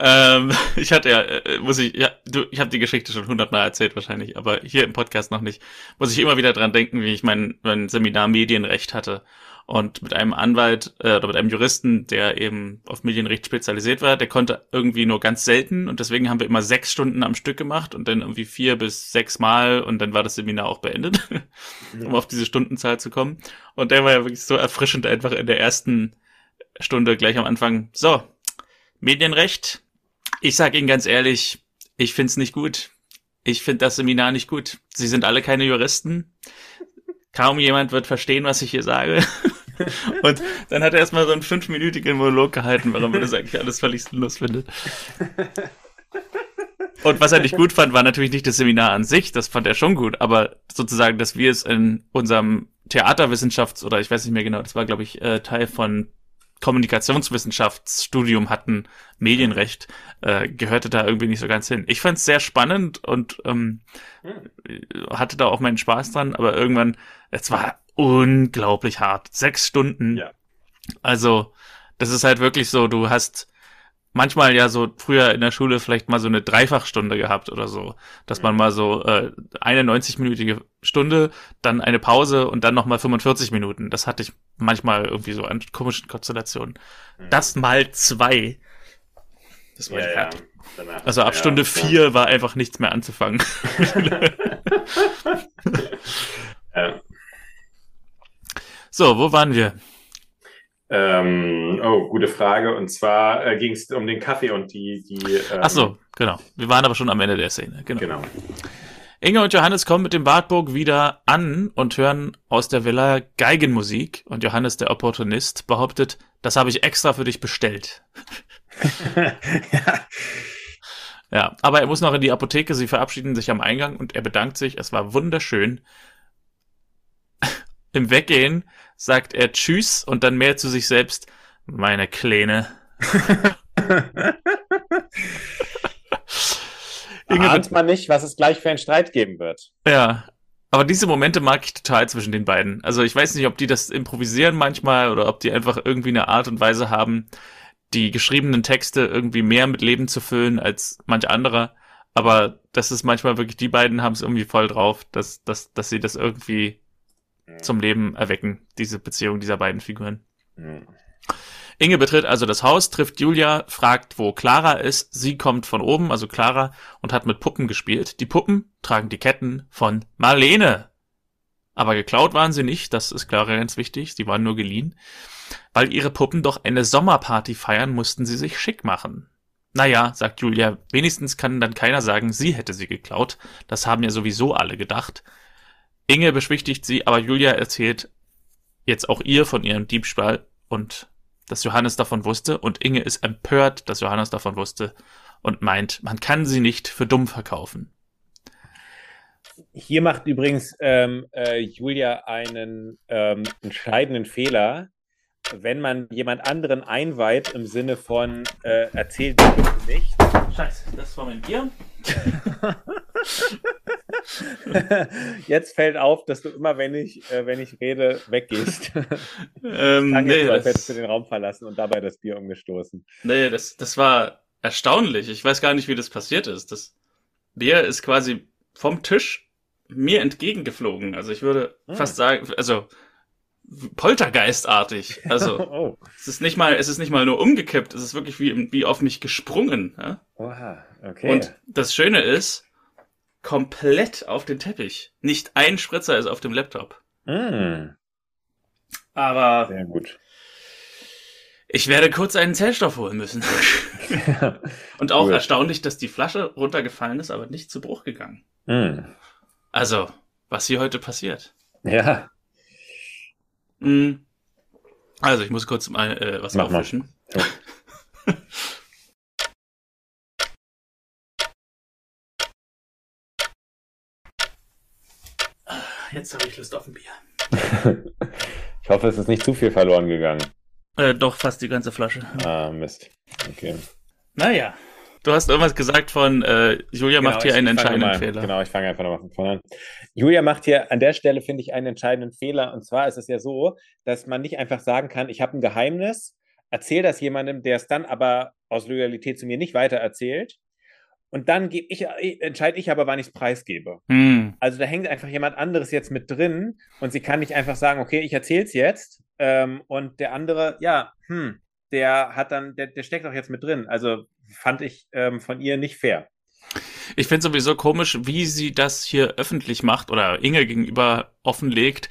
Ähm, ich hatte ja, äh, muss ich, ja, du, ich habe die Geschichte schon hundertmal erzählt wahrscheinlich, aber hier im Podcast noch nicht. Muss ich immer wieder dran denken, wie ich mein, mein Seminar Medienrecht hatte und mit einem Anwalt äh, oder mit einem Juristen, der eben auf Medienrecht spezialisiert war, der konnte irgendwie nur ganz selten und deswegen haben wir immer sechs Stunden am Stück gemacht und dann irgendwie vier bis sechs Mal und dann war das Seminar auch beendet, um auf diese Stundenzahl zu kommen. Und der war ja wirklich so erfrischend einfach in der ersten Stunde gleich am Anfang. So, Medienrecht. Ich sag Ihnen ganz ehrlich, ich find's nicht gut. Ich find das Seminar nicht gut. Sie sind alle keine Juristen. Kaum jemand wird verstehen, was ich hier sage. Und dann hat er erstmal so einen fünfminütigen Monolog gehalten, warum er das eigentlich alles völlig sinnlos findet. Und was er nicht gut fand, war natürlich nicht das Seminar an sich, das fand er schon gut, aber sozusagen, dass wir es in unserem Theaterwissenschafts- oder ich weiß nicht mehr genau, das war, glaube ich, äh, Teil von Kommunikationswissenschaftsstudium hatten, Medienrecht, äh, gehörte da irgendwie nicht so ganz hin. Ich fand es sehr spannend und ähm, hatte da auch meinen Spaß dran, aber irgendwann, es war unglaublich hart. Sechs Stunden. Ja. Also, Das ist halt wirklich so, du hast manchmal ja so früher in der Schule vielleicht mal so eine Dreifachstunde gehabt oder so, dass man mal so äh, eine 90-minütige Stunde, dann eine Pause und dann nochmal 45 Minuten. Das hatte ich manchmal irgendwie so an komischen Konstellationen. Mhm. Das mal zwei. Das war ja, ja. Danach, also ab ja, Stunde vier war einfach nichts mehr anzufangen. ja. So, wo waren wir? Ähm, oh, gute Frage. Und zwar äh, ging es um den Kaffee und die. die ähm, Ach so, genau. Wir waren aber schon am Ende der Szene. Genau. genau. Inge und Johannes kommen mit dem Wartburg wieder an und hören aus der Villa Geigenmusik. Und Johannes, der Opportunist, behauptet, das habe ich extra für dich bestellt. ja. ja, aber er muss noch in die Apotheke. Sie verabschieden sich am Eingang und er bedankt sich. Es war wunderschön. Im Weggehen sagt er Tschüss und dann mehr zu sich selbst, meine Kleine. Inge ahnt man nicht, was es gleich für einen Streit geben wird. Ja, aber diese Momente mag ich total zwischen den beiden. Also ich weiß nicht, ob die das improvisieren manchmal oder ob die einfach irgendwie eine Art und Weise haben, die geschriebenen Texte irgendwie mehr mit Leben zu füllen als manch anderer. Aber das ist manchmal wirklich, die beiden haben es irgendwie voll drauf, dass, dass, dass sie das irgendwie zum Leben erwecken, diese Beziehung dieser beiden Figuren. Mhm. Inge betritt also das Haus, trifft Julia, fragt, wo Clara ist. Sie kommt von oben, also Clara, und hat mit Puppen gespielt. Die Puppen tragen die Ketten von Marlene. Aber geklaut waren sie nicht, das ist Clara ganz wichtig, sie waren nur geliehen. Weil ihre Puppen doch eine Sommerparty feiern, mussten sie sich schick machen. Naja, sagt Julia, wenigstens kann dann keiner sagen, sie hätte sie geklaut. Das haben ja sowieso alle gedacht. Inge beschwichtigt sie, aber Julia erzählt jetzt auch ihr von ihrem Diebstahl und dass Johannes davon wusste und Inge ist empört, dass Johannes davon wusste und meint, man kann sie nicht für dumm verkaufen. Hier macht übrigens ähm, äh, Julia einen ähm, entscheidenden Fehler, wenn man jemand anderen einweiht im Sinne von äh, erzählt bitte nicht. Scheiße, das war mein Bier. Jetzt fällt auf, dass du immer, wenn ich, äh, wenn ich rede, weggehst. ähm, nee, so, als hättest du den Raum verlassen und dabei das Bier umgestoßen. Nee, das, das war erstaunlich. Ich weiß gar nicht, wie das passiert ist. Das Bier ist quasi vom Tisch mir entgegengeflogen. Also ich würde hm. fast sagen, also Poltergeistartig. Also oh. es ist nicht mal, es ist nicht mal nur umgekippt, es ist wirklich wie, wie auf mich gesprungen. Ja? Oha, okay. Und das Schöne ist, komplett auf den Teppich. Nicht ein Spritzer ist auf dem Laptop. Mm. Aber sehr gut. Ich werde kurz einen Zellstoff holen müssen. Und auch cool. erstaunlich, dass die Flasche runtergefallen ist, aber nicht zu Bruch gegangen. Mm. Also, was hier heute passiert. Ja. Mm. Also, ich muss kurz mal äh, was Mach aufwischen. Mal. Jetzt habe ich Lust auf ein Bier. ich hoffe, es ist nicht zu viel verloren gegangen. Äh, doch, fast die ganze Flasche. Ah, Mist. Okay. Naja. Du hast irgendwas gesagt von äh, Julia genau, macht hier einen entscheidenden mal, Fehler. Genau, ich fange einfach nochmal von vorne an. Julia macht hier an der Stelle, finde ich, einen entscheidenden Fehler. Und zwar ist es ja so, dass man nicht einfach sagen kann, ich habe ein Geheimnis, erzähle das jemandem, der es dann aber aus Loyalität zu mir nicht weiter erzählt. Und dann gebe ich, entscheide ich aber, wann ich es preisgebe. Hm. Also da hängt einfach jemand anderes jetzt mit drin und sie kann nicht einfach sagen, okay, ich erzähle es jetzt. Ähm, und der andere, ja, hm, der hat dann, der, der steckt auch jetzt mit drin. Also fand ich ähm, von ihr nicht fair. Ich finde sowieso komisch, wie sie das hier öffentlich macht oder Inge gegenüber offenlegt,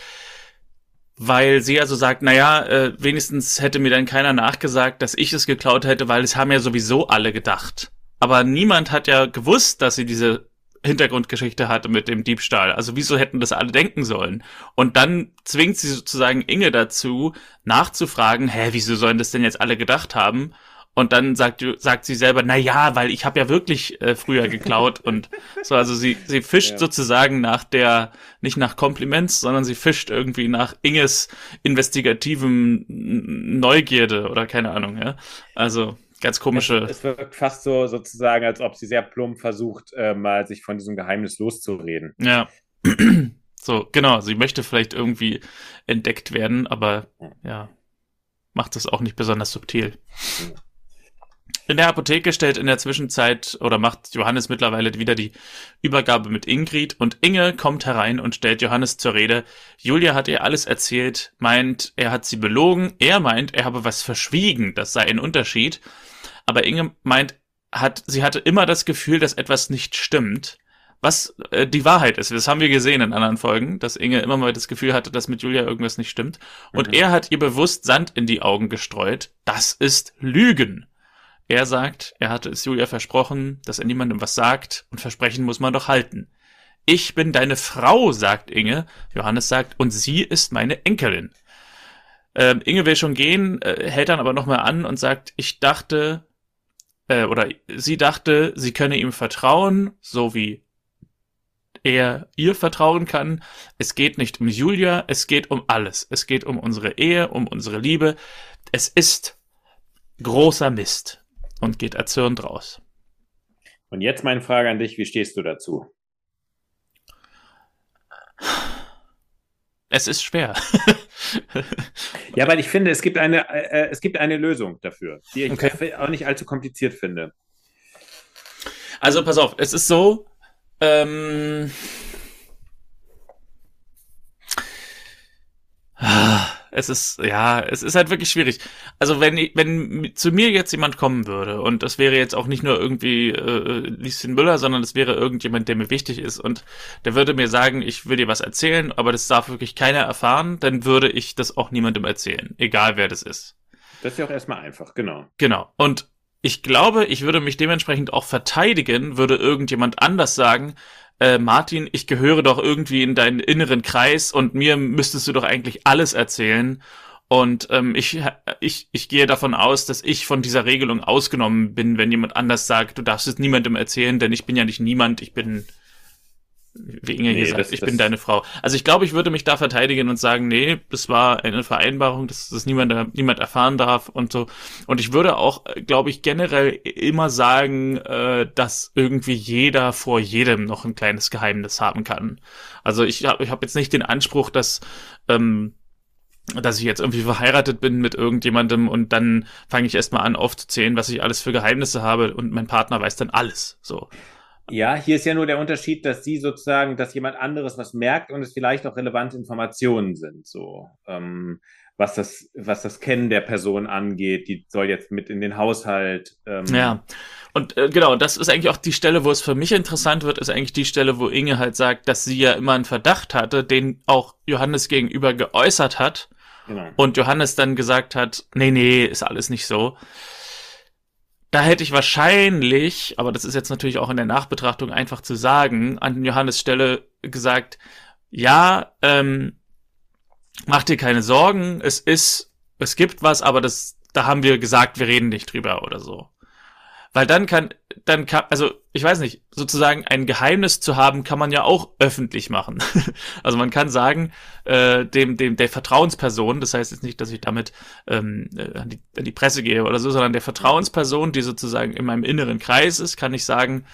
weil sie also sagt, naja, äh, wenigstens hätte mir dann keiner nachgesagt, dass ich es geklaut hätte, weil es haben ja sowieso alle gedacht. Aber niemand hat ja gewusst, dass sie diese Hintergrundgeschichte hatte mit dem Diebstahl. Also wieso hätten das alle denken sollen? Und dann zwingt sie sozusagen Inge dazu, nachzufragen, hä, wieso sollen das denn jetzt alle gedacht haben? Und dann sagt, sagt sie selber, na ja, weil ich habe ja wirklich äh, früher geklaut und so. Also sie, sie fischt ja. sozusagen nach der, nicht nach Kompliments, sondern sie fischt irgendwie nach Inges investigativem Neugierde oder keine Ahnung, ja. Also ganz komische. Es, es, wirkt fast so sozusagen, als ob sie sehr plump versucht, äh, mal sich von diesem Geheimnis loszureden. Ja. so, genau. Sie möchte vielleicht irgendwie entdeckt werden, aber ja. macht es auch nicht besonders subtil. In der Apotheke stellt in der Zwischenzeit oder macht Johannes mittlerweile wieder die Übergabe mit Ingrid und Inge kommt herein und stellt Johannes zur Rede. Julia hat ihr alles erzählt, meint, er hat sie belogen, er meint, er habe was verschwiegen, das sei ein Unterschied. Aber Inge meint, hat, sie hatte immer das Gefühl, dass etwas nicht stimmt. Was äh, die Wahrheit ist, das haben wir gesehen in anderen Folgen, dass Inge immer mal das Gefühl hatte, dass mit Julia irgendwas nicht stimmt. Und mhm. er hat ihr bewusst Sand in die Augen gestreut. Das ist Lügen. Er sagt, er hatte es Julia versprochen, dass er niemandem was sagt, und Versprechen muss man doch halten. Ich bin deine Frau, sagt Inge. Johannes sagt, und sie ist meine Enkelin. Ähm, Inge will schon gehen, äh, hält dann aber nochmal an und sagt, ich dachte, äh, oder sie dachte, sie könne ihm vertrauen, so wie er ihr vertrauen kann. Es geht nicht um Julia, es geht um alles. Es geht um unsere Ehe, um unsere Liebe. Es ist großer Mist und geht erzürnt raus. Und jetzt meine Frage an dich, wie stehst du dazu? Es ist schwer. ja, weil ich finde, es gibt eine, äh, es gibt eine Lösung dafür, die ich okay. auch nicht allzu kompliziert finde. Also pass auf, es ist so, ähm, es ist, ja, es ist halt wirklich schwierig. Also wenn, wenn zu mir jetzt jemand kommen würde und das wäre jetzt auch nicht nur irgendwie äh, Lieschen Müller, sondern es wäre irgendjemand, der mir wichtig ist und der würde mir sagen, ich will dir was erzählen, aber das darf wirklich keiner erfahren, dann würde ich das auch niemandem erzählen, egal wer das ist. Das ist ja auch erstmal einfach, genau. Genau. Und ich glaube, ich würde mich dementsprechend auch verteidigen, würde irgendjemand anders sagen, äh, Martin, ich gehöre doch irgendwie in deinen inneren Kreis und mir müsstest du doch eigentlich alles erzählen. Und ähm, ich, ich, ich gehe davon aus, dass ich von dieser Regelung ausgenommen bin, wenn jemand anders sagt, du darfst es niemandem erzählen, denn ich bin ja nicht niemand, ich bin wie Inge nee, gesagt, das, ich das bin deine Frau. Also ich glaube, ich würde mich da verteidigen und sagen, nee, das war eine Vereinbarung, dass das niemand, niemand erfahren darf und so. Und ich würde auch, glaube ich, generell immer sagen, äh, dass irgendwie jeder vor jedem noch ein kleines Geheimnis haben kann. Also ich habe ich hab jetzt nicht den Anspruch, dass ähm, dass ich jetzt irgendwie verheiratet bin mit irgendjemandem und dann fange ich erstmal an aufzuzählen, was ich alles für Geheimnisse habe und mein Partner weiß dann alles. So. Ja, hier ist ja nur der Unterschied, dass sie sozusagen, dass jemand anderes was merkt und es vielleicht auch relevante Informationen sind, so. Ähm, was das, was das Kennen der Person angeht, die soll jetzt mit in den Haushalt. Ähm. Ja. Und äh, genau, das ist eigentlich auch die Stelle, wo es für mich interessant wird, ist eigentlich die Stelle, wo Inge halt sagt, dass sie ja immer einen Verdacht hatte, den auch Johannes gegenüber geäußert hat. Genau. Und Johannes dann gesagt hat, nee, nee, ist alles nicht so. Da hätte ich wahrscheinlich, aber das ist jetzt natürlich auch in der Nachbetrachtung einfach zu sagen, an Johannes Stelle gesagt, ja, ähm, mach dir keine Sorgen, es ist, es gibt was, aber das, da haben wir gesagt, wir reden nicht drüber oder so. Weil dann kann, dann kann, also ich weiß nicht, sozusagen ein Geheimnis zu haben, kann man ja auch öffentlich machen. also man kann sagen, äh, dem, dem, der Vertrauensperson, das heißt jetzt nicht, dass ich damit ähm, äh, an, die, an die Presse gehe oder so, sondern der Vertrauensperson, die sozusagen in meinem inneren Kreis ist, kann ich sagen,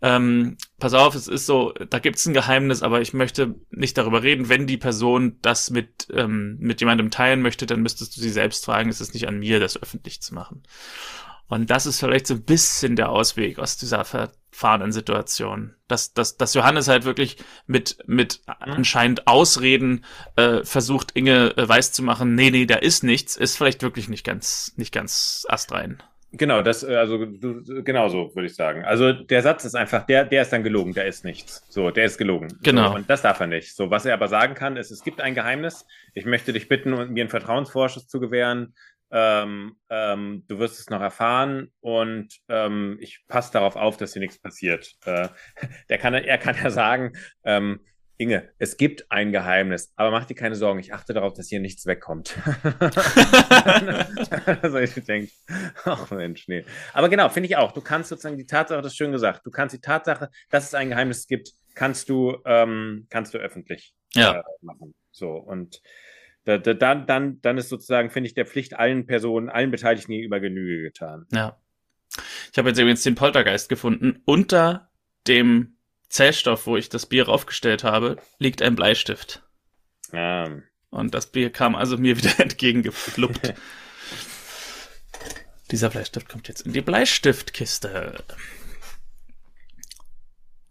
ähm, pass auf, es ist so, da gibt's ein Geheimnis, aber ich möchte nicht darüber reden. Wenn die Person das mit, ähm, mit jemandem teilen möchte, dann müsstest du sie selbst fragen. Es ist nicht an mir, das öffentlich zu machen. Und das ist vielleicht so ein bisschen der Ausweg aus dieser verfahrenen Situation. Dass, dass, dass Johannes halt wirklich mit, mit mhm. anscheinend Ausreden äh, versucht, Inge äh, weiß zu machen, nee, nee, da ist nichts, ist vielleicht wirklich nicht ganz, nicht ganz astrein. Genau, das, äh, also genau so würde ich sagen. Also der Satz ist einfach, der, der ist dann gelogen, der ist nichts. So, der ist gelogen. Genau. So, und das darf er nicht. So, was er aber sagen kann, ist, es gibt ein Geheimnis. Ich möchte dich bitten, mir einen Vertrauensvorschuss zu gewähren. Ähm, ähm, du wirst es noch erfahren und ähm, ich passe darauf auf, dass hier nichts passiert. Äh, der kann, er kann ja sagen, ähm, Inge, es gibt ein Geheimnis, aber mach dir keine Sorgen, ich achte darauf, dass hier nichts wegkommt. also ich denke, ach Mensch, nee. Aber genau, finde ich auch. Du kannst sozusagen die Tatsache, das ist schön gesagt, du kannst die Tatsache, dass es ein Geheimnis gibt, kannst du, ähm, kannst du öffentlich ja. äh, machen. So und da, da, dann, dann, dann ist sozusagen, finde ich, der Pflicht allen Personen, allen Beteiligten gegenüber Genüge getan. Ja. Ich habe jetzt übrigens den Poltergeist gefunden. Unter dem Zellstoff, wo ich das Bier raufgestellt habe, liegt ein Bleistift. Ah. Und das Bier kam also mir wieder entgegengefluppt. Dieser Bleistift kommt jetzt in die Bleistiftkiste.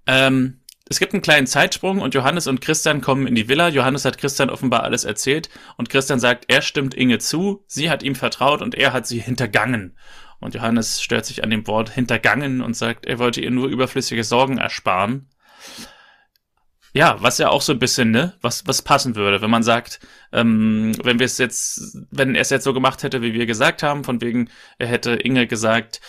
Ähm, es gibt einen kleinen Zeitsprung und Johannes und Christian kommen in die Villa. Johannes hat Christian offenbar alles erzählt und Christian sagt, er stimmt Inge zu, sie hat ihm vertraut und er hat sie hintergangen. Und Johannes stört sich an dem Wort hintergangen und sagt, er wollte ihr nur überflüssige Sorgen ersparen. Ja, was ja auch so ein bisschen, ne, was, was passen würde, wenn man sagt, ähm, wenn wir es jetzt, wenn er es jetzt so gemacht hätte, wie wir gesagt haben, von wegen, er hätte Inge gesagt,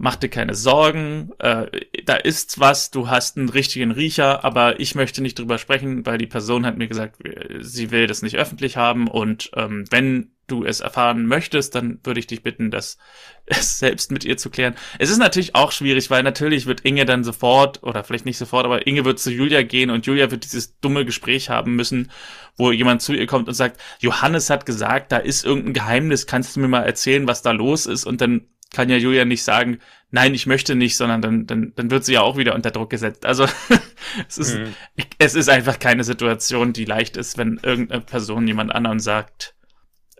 mach dir keine Sorgen, äh, da ist was, du hast einen richtigen Riecher, aber ich möchte nicht drüber sprechen, weil die Person hat mir gesagt, sie will das nicht öffentlich haben und ähm, wenn du es erfahren möchtest, dann würde ich dich bitten, das selbst mit ihr zu klären. Es ist natürlich auch schwierig, weil natürlich wird Inge dann sofort, oder vielleicht nicht sofort, aber Inge wird zu Julia gehen und Julia wird dieses dumme Gespräch haben müssen, wo jemand zu ihr kommt und sagt, Johannes hat gesagt, da ist irgendein Geheimnis, kannst du mir mal erzählen, was da los ist? Und dann kann ja Julia nicht sagen, nein, ich möchte nicht, sondern dann, dann, dann wird sie ja auch wieder unter Druck gesetzt. Also es, ist, mhm. es ist einfach keine Situation, die leicht ist, wenn irgendeine Person jemand anderem sagt,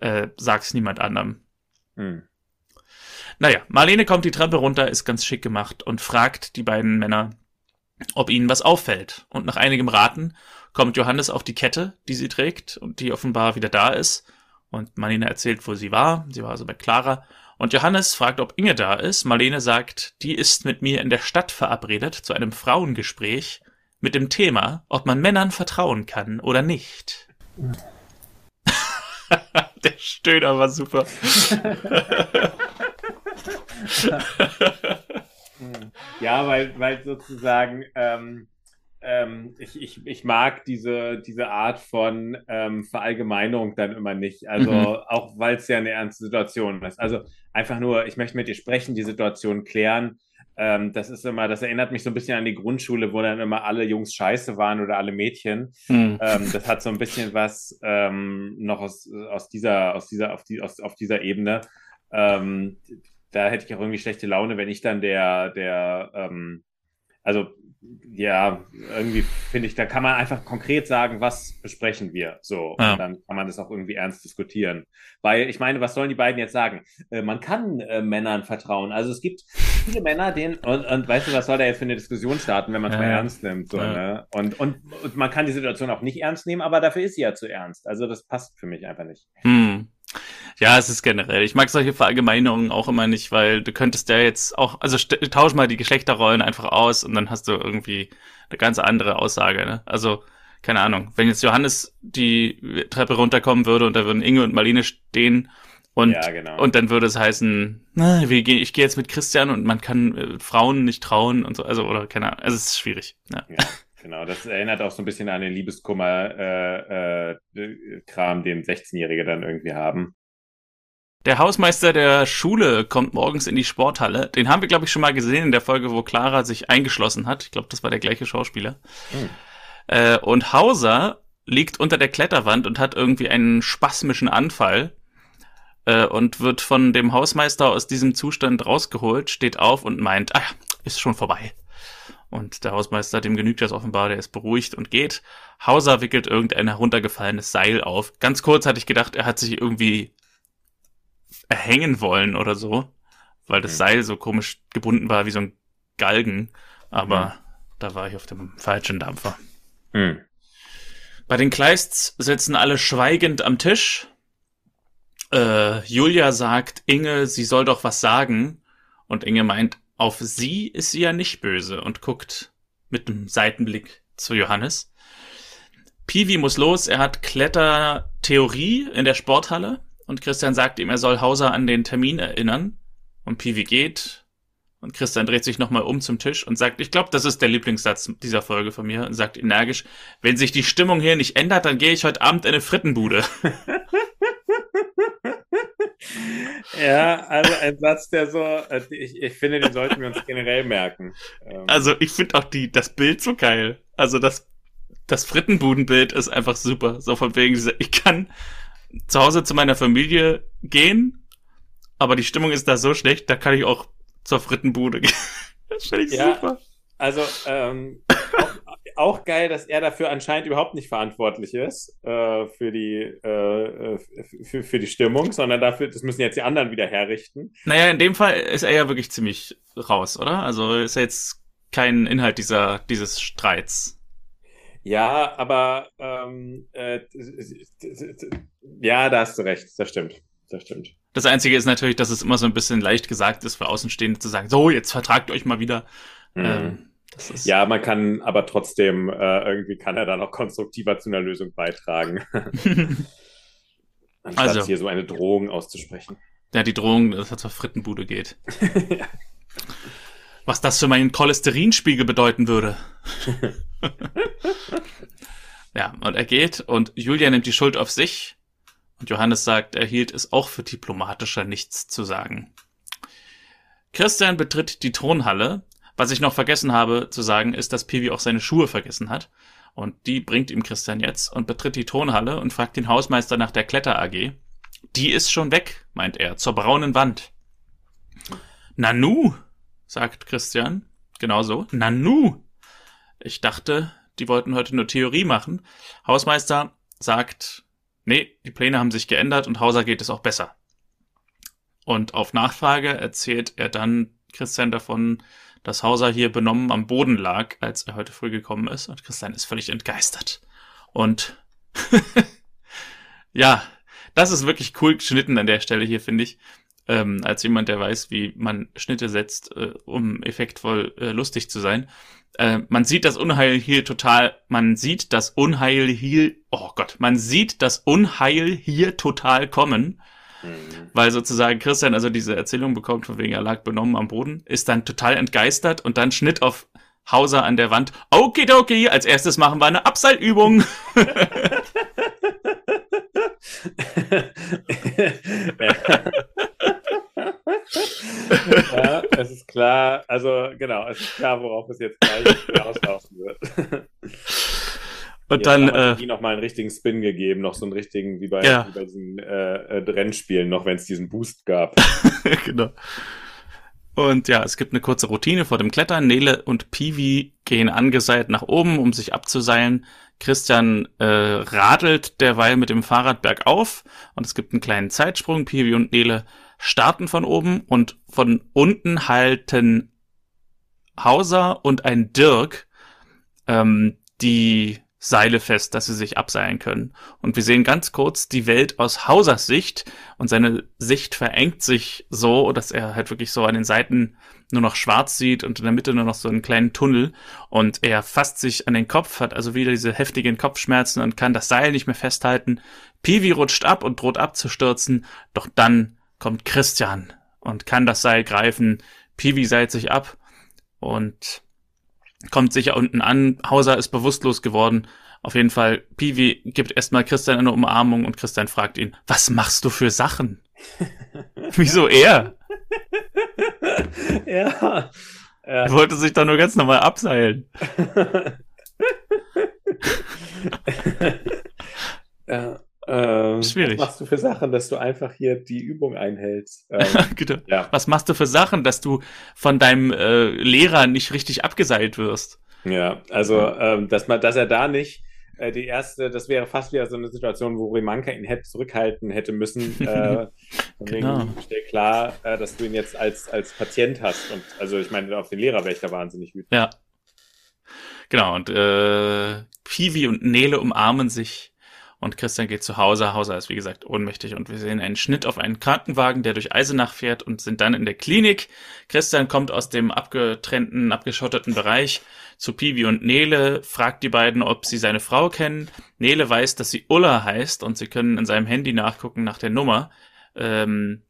äh, sag's niemand anderem. Hm. Naja, Marlene kommt die Treppe runter, ist ganz schick gemacht und fragt die beiden Männer, ob ihnen was auffällt. Und nach einigem Raten kommt Johannes auf die Kette, die sie trägt und die offenbar wieder da ist. Und Marlene erzählt, wo sie war. Sie war also bei Clara. Und Johannes fragt, ob Inge da ist. Marlene sagt, die ist mit mir in der Stadt verabredet zu einem Frauengespräch mit dem Thema, ob man Männern vertrauen kann oder nicht. Der Stöhner war super. ja, weil, weil sozusagen ähm, ähm, ich, ich, ich mag diese, diese Art von ähm, Verallgemeinung dann immer nicht. Also mhm. auch weil es ja eine ernste Situation ist. Also einfach nur, ich möchte mit dir sprechen, die Situation klären ähm, das ist immer, das erinnert mich so ein bisschen an die Grundschule, wo dann immer alle Jungs scheiße waren oder alle Mädchen. Mhm. Ähm, das hat so ein bisschen was ähm, noch aus, aus dieser, aus dieser, auf, die, aus, auf dieser Ebene. Ähm, da hätte ich auch irgendwie schlechte Laune, wenn ich dann der, der, also ja, irgendwie finde ich, da kann man einfach konkret sagen, was besprechen wir. So, ja. und dann kann man das auch irgendwie ernst diskutieren. Weil ich meine, was sollen die beiden jetzt sagen? Äh, man kann äh, Männern vertrauen. Also es gibt viele Männer, denen, und, und weißt du, was soll da jetzt für eine Diskussion starten, wenn man es ja. mal ernst nimmt? So, ja. ne? und, und, und man kann die Situation auch nicht ernst nehmen, aber dafür ist sie ja zu ernst. Also das passt für mich einfach nicht. Hm. Ja, es ist generell. Ich mag solche Verallgemeinerungen auch immer nicht, weil du könntest ja jetzt auch, also tausch mal die Geschlechterrollen einfach aus und dann hast du irgendwie eine ganz andere Aussage. Ne? Also keine Ahnung, wenn jetzt Johannes die Treppe runterkommen würde und da würden Inge und Marlene stehen und ja, genau. und dann würde es heißen, na, wie geh, ich gehe jetzt mit Christian und man kann äh, Frauen nicht trauen und so, also oder keine Ahnung, also es ist schwierig. Ja. ja. Genau, das erinnert auch so ein bisschen an den Liebeskummer-Kram, äh, äh, den 16-Jährige dann irgendwie haben. Der Hausmeister der Schule kommt morgens in die Sporthalle. Den haben wir, glaube ich, schon mal gesehen in der Folge, wo Clara sich eingeschlossen hat. Ich glaube, das war der gleiche Schauspieler. Hm. Äh, und Hauser liegt unter der Kletterwand und hat irgendwie einen spasmischen Anfall äh, und wird von dem Hausmeister aus diesem Zustand rausgeholt, steht auf und meint, ah, ist schon vorbei. Und der Hausmeister, dem genügt das offenbar, der ist beruhigt und geht. Hauser wickelt irgendein heruntergefallenes Seil auf. Ganz kurz hatte ich gedacht, er hat sich irgendwie erhängen wollen oder so, weil das mhm. Seil so komisch gebunden war wie so ein Galgen. Aber mhm. da war ich auf dem falschen Dampfer. Mhm. Bei den Kleists sitzen alle schweigend am Tisch. Äh, Julia sagt, Inge, sie soll doch was sagen. Und Inge meint, auf sie ist sie ja nicht böse und guckt mit einem Seitenblick zu Johannes. Piwi muss los, er hat Klettertheorie in der Sporthalle und Christian sagt ihm, er soll Hauser an den Termin erinnern. Und Piwi geht und Christian dreht sich nochmal um zum Tisch und sagt, ich glaube, das ist der Lieblingssatz dieser Folge von mir und sagt energisch, wenn sich die Stimmung hier nicht ändert, dann gehe ich heute Abend in eine Frittenbude. Ja, also ein Satz, der so, äh, ich, ich finde, den sollten wir uns generell merken. Ähm. Also ich finde auch die, das Bild so geil. Also das, das Frittenbudenbild ist einfach super. So von wegen, ich kann zu Hause zu meiner Familie gehen, aber die Stimmung ist da so schlecht, da kann ich auch zur Frittenbude gehen. Das finde ich ja, super. Also, ähm, auch, geil, dass er dafür anscheinend überhaupt nicht verantwortlich ist äh, für die äh, für, für die Stimmung, sondern dafür, das müssen jetzt die anderen wieder herrichten. Naja, in dem Fall ist er ja wirklich ziemlich raus, oder? Also ist er jetzt kein Inhalt dieser dieses Streits. Ja, aber ähm, äh, ja, da hast du recht, das stimmt. Das stimmt. Das Einzige ist natürlich, dass es immer so ein bisschen leicht gesagt ist für Außenstehende zu sagen, so, jetzt vertragt euch mal wieder. Mhm. Ähm, ja, man kann aber trotzdem, äh, irgendwie kann er da noch konstruktiver zu einer Lösung beitragen. Anstatt also, hier so eine Drohung auszusprechen. Ja, die Drohung, dass er zur Frittenbude geht. ja. Was das für meinen Cholesterinspiegel bedeuten würde. ja, und er geht und Julia nimmt die Schuld auf sich und Johannes sagt, er hielt es auch für diplomatischer, nichts zu sagen. Christian betritt die Thronhalle. Was ich noch vergessen habe zu sagen, ist, dass Pivi auch seine Schuhe vergessen hat. Und die bringt ihm Christian jetzt und betritt die Thronhalle und fragt den Hausmeister nach der Kletter AG. Die ist schon weg, meint er, zur braunen Wand. Nanu, sagt Christian. Genauso. Nanu. Ich dachte, die wollten heute nur Theorie machen. Hausmeister sagt, nee, die Pläne haben sich geändert und Hauser geht es auch besser. Und auf Nachfrage erzählt er dann Christian davon, dass Hauser hier benommen am Boden lag, als er heute früh gekommen ist. Und Christian ist völlig entgeistert. Und ja, das ist wirklich cool geschnitten an der Stelle hier, finde ich. Ähm, als jemand, der weiß, wie man Schnitte setzt, äh, um effektvoll äh, lustig zu sein. Äh, man sieht das Unheil hier total, man sieht das Unheil hier, oh Gott, man sieht das Unheil hier total kommen. Mhm. Weil sozusagen Christian also diese Erzählung bekommt, von wegen er lag benommen am Boden, ist dann total entgeistert und dann Schnitt auf Hauser an der Wand. Okidoki, als erstes machen wir eine Abseilübung. ja, es ist klar, also genau, es ist klar, worauf es jetzt gleich hinauslaufen wird. Und dann äh, die noch mal einen richtigen Spin gegeben, noch so einen richtigen wie bei, ja. wie bei diesen äh, äh Rennspielen, noch wenn es diesen Boost gab. genau. Und ja, es gibt eine kurze Routine vor dem Klettern. Nele und Piwi gehen angeseilt nach oben, um sich abzuseilen. Christian äh, radelt derweil mit dem Fahrrad bergauf und es gibt einen kleinen Zeitsprung. Piwi und Nele starten von oben und von unten halten Hauser und ein Dirk ähm, die Seile fest, dass sie sich abseilen können. Und wir sehen ganz kurz die Welt aus Hausers Sicht und seine Sicht verengt sich so, dass er halt wirklich so an den Seiten nur noch schwarz sieht und in der Mitte nur noch so einen kleinen Tunnel und er fasst sich an den Kopf, hat also wieder diese heftigen Kopfschmerzen und kann das Seil nicht mehr festhalten. Piwi rutscht ab und droht abzustürzen, doch dann kommt Christian und kann das Seil greifen. Piwi seilt sich ab und kommt sicher unten an. Hauser ist bewusstlos geworden. Auf jeden Fall, Piwi gibt erstmal Christian eine Umarmung und Christian fragt ihn, was machst du für Sachen? Wieso er? ja. Er wollte sich da nur ganz normal abseilen. ja. Ähm, Schwierig. Was machst du für Sachen, dass du einfach hier die Übung einhältst? Ähm, genau. ja. Was machst du für Sachen, dass du von deinem äh, Lehrer nicht richtig abgeseilt wirst? Ja, also ähm, dass man, dass er da nicht äh, die erste, das wäre fast wieder so eine Situation, wo Rimanka ihn hätte zurückhalten hätte müssen. Äh, genau. Stell klar, äh, dass du ihn jetzt als als Patient hast und also ich meine auf den Lehrer wäre ich da wahnsinnig wütend. Ja. Genau und äh, Piwi und Nele umarmen sich und Christian geht zu Hause. Hauser ist, wie gesagt, ohnmächtig und wir sehen einen Schnitt auf einen Krankenwagen, der durch Eisenach fährt und sind dann in der Klinik. Christian kommt aus dem abgetrennten, abgeschotteten Bereich zu Pivi und Nele, fragt die beiden, ob sie seine Frau kennen. Nele weiß, dass sie Ulla heißt und sie können in seinem Handy nachgucken nach der Nummer. Ähm,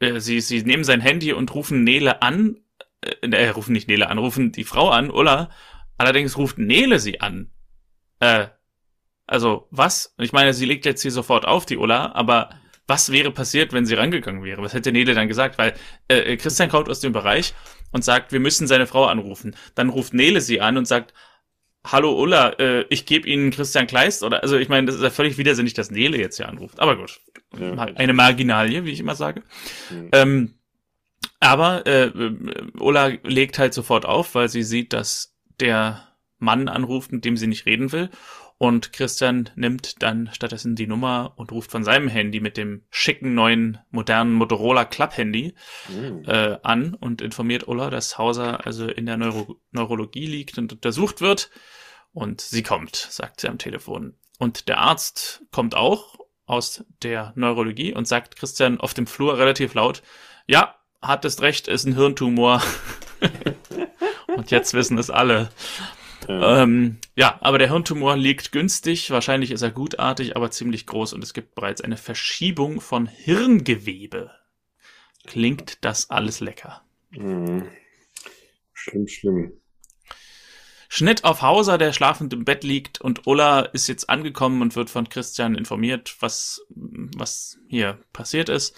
äh, sie, sie nehmen sein Handy und rufen Nele an, äh, äh, rufen nicht Nele an, rufen die Frau an, Ulla. Allerdings ruft Nele sie an. Äh, also, was? Ich meine, sie legt jetzt hier sofort auf, die Ulla, aber was wäre passiert, wenn sie rangegangen wäre? Was hätte Nele dann gesagt? Weil äh, äh, Christian kommt aus dem Bereich und sagt, wir müssen seine Frau anrufen. Dann ruft Nele sie an und sagt, Hallo Ulla, äh, ich gebe Ihnen Christian Kleist oder also ich meine, das ist ja völlig widersinnig, dass Nele jetzt hier anruft. Aber gut, ja, eine Marginalie, wie ich immer sage. Mhm. Ähm, aber äh, Ulla legt halt sofort auf, weil sie sieht, dass der Mann anruft, mit dem sie nicht reden will. Und Christian nimmt dann stattdessen die Nummer und ruft von seinem Handy mit dem schicken neuen modernen Motorola Club Handy mhm. äh, an und informiert Ulla, dass Hauser also in der Neuro Neurologie liegt und untersucht wird. Und sie kommt, sagt sie am Telefon. Und der Arzt kommt auch aus der Neurologie und sagt Christian auf dem Flur relativ laut, ja, hattest recht, ist ein Hirntumor. und jetzt wissen es alle. Ja. Ähm, ja, aber der Hirntumor liegt günstig, wahrscheinlich ist er gutartig, aber ziemlich groß und es gibt bereits eine Verschiebung von Hirngewebe. Klingt das alles lecker. Mhm. Schlimm, schlimm. Schnitt auf Hauser, der schlafend im Bett liegt und Ulla ist jetzt angekommen und wird von Christian informiert, was, was hier passiert ist.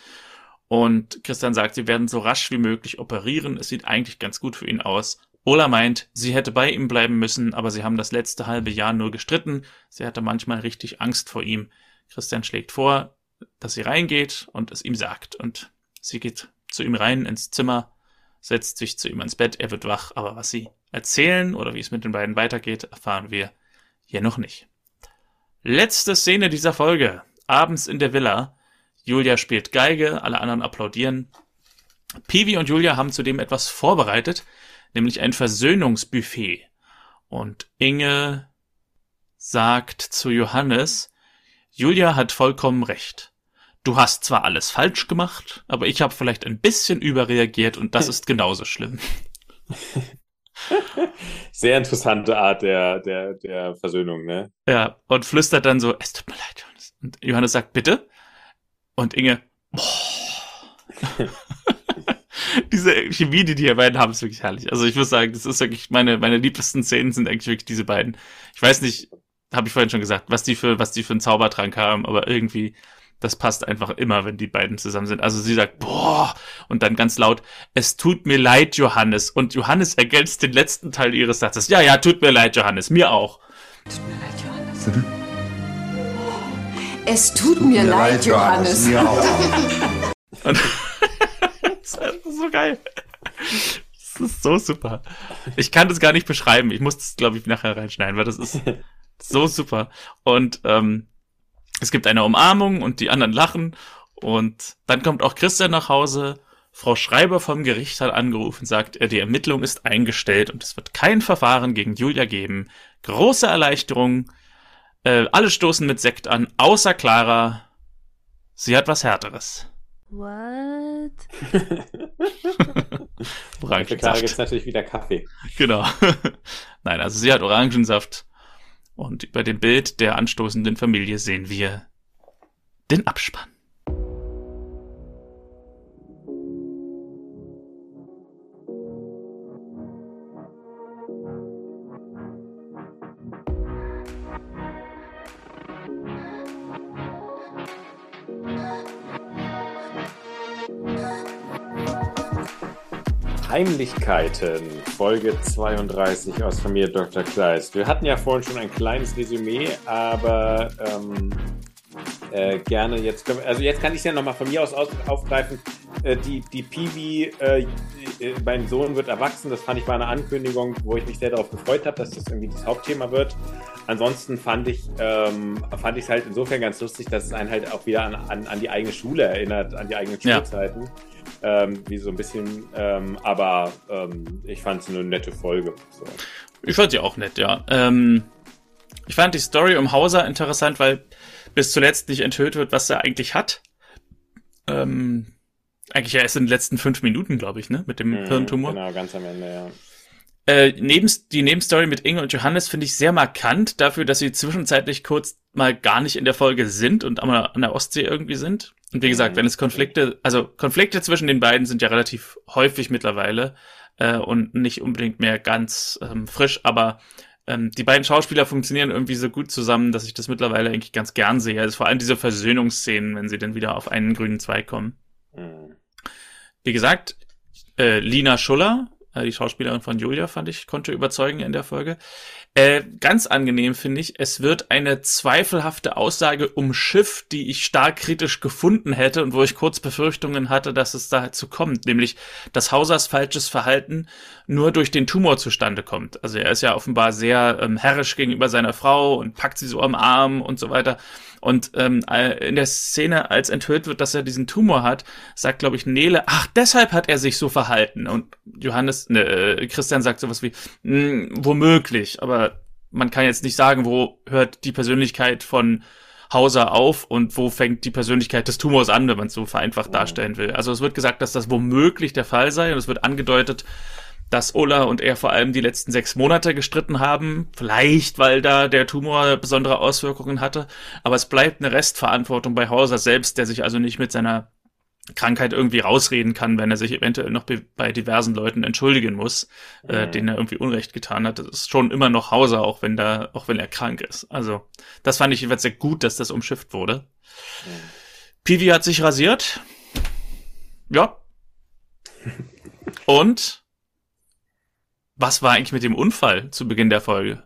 Und Christian sagt, sie werden so rasch wie möglich operieren. Es sieht eigentlich ganz gut für ihn aus. Ola meint, sie hätte bei ihm bleiben müssen, aber sie haben das letzte halbe Jahr nur gestritten. Sie hatte manchmal richtig Angst vor ihm. Christian schlägt vor, dass sie reingeht und es ihm sagt. Und sie geht zu ihm rein ins Zimmer, setzt sich zu ihm ans Bett, er wird wach, aber was sie erzählen oder wie es mit den beiden weitergeht, erfahren wir hier noch nicht. Letzte Szene dieser Folge. Abends in der Villa. Julia spielt Geige, alle anderen applaudieren. Pivi und Julia haben zudem etwas vorbereitet nämlich ein Versöhnungsbuffet. Und Inge sagt zu Johannes, Julia hat vollkommen recht. Du hast zwar alles falsch gemacht, aber ich habe vielleicht ein bisschen überreagiert und das ist genauso schlimm. Sehr interessante Art der, der, der Versöhnung, ne? Ja, und flüstert dann so, es tut mir leid, Johannes. Und Johannes sagt, bitte? Und Inge, boah. diese Chemie, die die beiden haben, ist wirklich herrlich. Also ich muss sagen, das ist wirklich meine, meine liebsten Szenen sind eigentlich wirklich diese beiden. Ich weiß nicht, habe ich vorhin schon gesagt, was die für, was die für einen Zaubertrank haben, aber irgendwie, das passt einfach immer, wenn die beiden zusammen sind. Also sie sagt, boah, und dann ganz laut, es tut mir leid, Johannes. Und Johannes ergänzt den letzten Teil ihres Satzes. Ja, ja, tut mir leid, Johannes, mir auch. Tut mir leid, Johannes. Bitte? Es tut, tut mir, mir, leid, Johannes. Johannes. Mir auch. und das ist so geil. Das ist so super. Ich kann das gar nicht beschreiben. Ich muss das, glaube ich, nachher reinschneiden, weil das ist so super. Und ähm, es gibt eine Umarmung und die anderen lachen. Und dann kommt auch Christian nach Hause. Frau Schreiber vom Gericht hat angerufen, sagt er, die Ermittlung ist eingestellt und es wird kein Verfahren gegen Julia geben. Große Erleichterung. Äh, alle stoßen mit Sekt an, außer Clara. Sie hat was Härteres. What? Orangensaft. Für natürlich wieder Kaffee. Genau. Nein, also sie hat Orangensaft. Und über dem Bild der anstoßenden Familie sehen wir den Abspann. Heimlichkeiten, Folge 32 aus Familie Dr. Kleist. Wir hatten ja vorhin schon ein kleines Resümee, aber ähm, äh, gerne jetzt können wir, also jetzt kann ich es ja nochmal von mir aus, aus aufgreifen. Äh, die die Piwi, äh, äh, mein Sohn wird erwachsen, das fand ich war eine Ankündigung, wo ich mich sehr darauf gefreut habe, dass das irgendwie das Hauptthema wird. Ansonsten fand ich ähm, fand ich es halt insofern ganz lustig, dass es einen halt auch wieder an, an, an die eigene Schule erinnert, an die eigenen Schulzeiten. Ja ähm, wie so ein bisschen, ähm, aber ähm, ich fand es eine nette Folge. So. Ich fand sie auch nett, ja. Ähm, ich fand die Story um Hauser interessant, weil bis zuletzt nicht enthüllt wird, was er eigentlich hat. Ähm, eigentlich ja erst in den letzten fünf Minuten, glaube ich, ne? Mit dem mhm, Hirntumor. Genau, ganz am Ende, ja. Äh, neben, die Nebenstory mit Inge und Johannes finde ich sehr markant dafür, dass sie zwischenzeitlich kurz mal gar nicht in der Folge sind und an der Ostsee irgendwie sind. Und wie gesagt, wenn es Konflikte, also Konflikte zwischen den beiden sind ja relativ häufig mittlerweile äh, und nicht unbedingt mehr ganz ähm, frisch, aber ähm, die beiden Schauspieler funktionieren irgendwie so gut zusammen, dass ich das mittlerweile eigentlich ganz gern sehe. Also vor allem diese Versöhnungsszenen, wenn sie dann wieder auf einen grünen Zweig kommen. Mhm. Wie gesagt, äh, Lina Schuller Äh, die Schauspielerin von Julia fand ich, konnte überzeugen in der Folge. Äh, ganz angenehm finde ich, es wird eine zweifelhafte Aussage umschifft, die ich stark kritisch gefunden hätte und wo ich kurz Befürchtungen hatte, dass es dazu kommt, nämlich dass Hausers falsches Verhalten nur durch den Tumor zustande kommt. Also er ist ja offenbar sehr ähm, herrisch gegenüber seiner Frau und packt sie so am Arm und so weiter. Und ähm, in der Szene, als enthüllt wird, dass er diesen Tumor hat, sagt, glaube ich, Nele, ach, deshalb hat er sich so verhalten. Und Johannes, ne, äh, Christian sagt sowas wie, hm, womöglich, aber man kann jetzt nicht sagen, wo hört die Persönlichkeit von Hauser auf und wo fängt die Persönlichkeit des Tumors an, wenn man es so vereinfacht darstellen will. Also es wird gesagt, dass das womöglich der Fall sei und es wird angedeutet, dass Ola und er vor allem die letzten sechs Monate gestritten haben. Vielleicht, weil da der Tumor besondere Auswirkungen hatte. Aber es bleibt eine Restverantwortung bei Hauser selbst, der sich also nicht mit seiner Krankheit irgendwie rausreden kann, wenn er sich eventuell noch bei diversen Leuten entschuldigen muss, mhm. äh, denen er irgendwie Unrecht getan hat. Das ist schon immer noch Hauser, auch wenn da, auch wenn er krank ist. Also, das fand ich jedenfalls sehr gut, dass das umschifft wurde. Mhm. Pivi hat sich rasiert. Ja. Und was war eigentlich mit dem Unfall zu Beginn der Folge?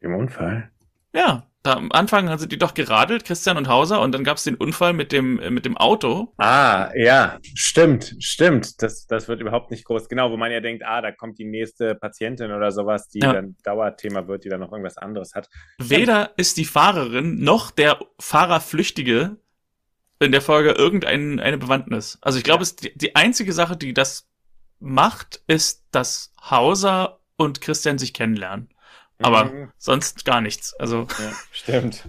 Im Unfall? Ja, da am Anfang sind die doch geradelt, Christian und Hauser, und dann gab es den Unfall mit dem, äh, mit dem Auto. Ah, ja, stimmt, stimmt. Das, das wird überhaupt nicht groß. Genau, wo man ja denkt, ah, da kommt die nächste Patientin oder sowas, die ja. dann Dauerthema wird, die dann noch irgendwas anderes hat. Weder ist die Fahrerin noch der Fahrerflüchtige in der Folge irgendeine Bewandtnis. Also ich glaube, ja. die, die einzige Sache, die das macht, ist, dass Hauser und Christian sich kennenlernen. Aber mhm. sonst gar nichts. Also. Ja, stimmt.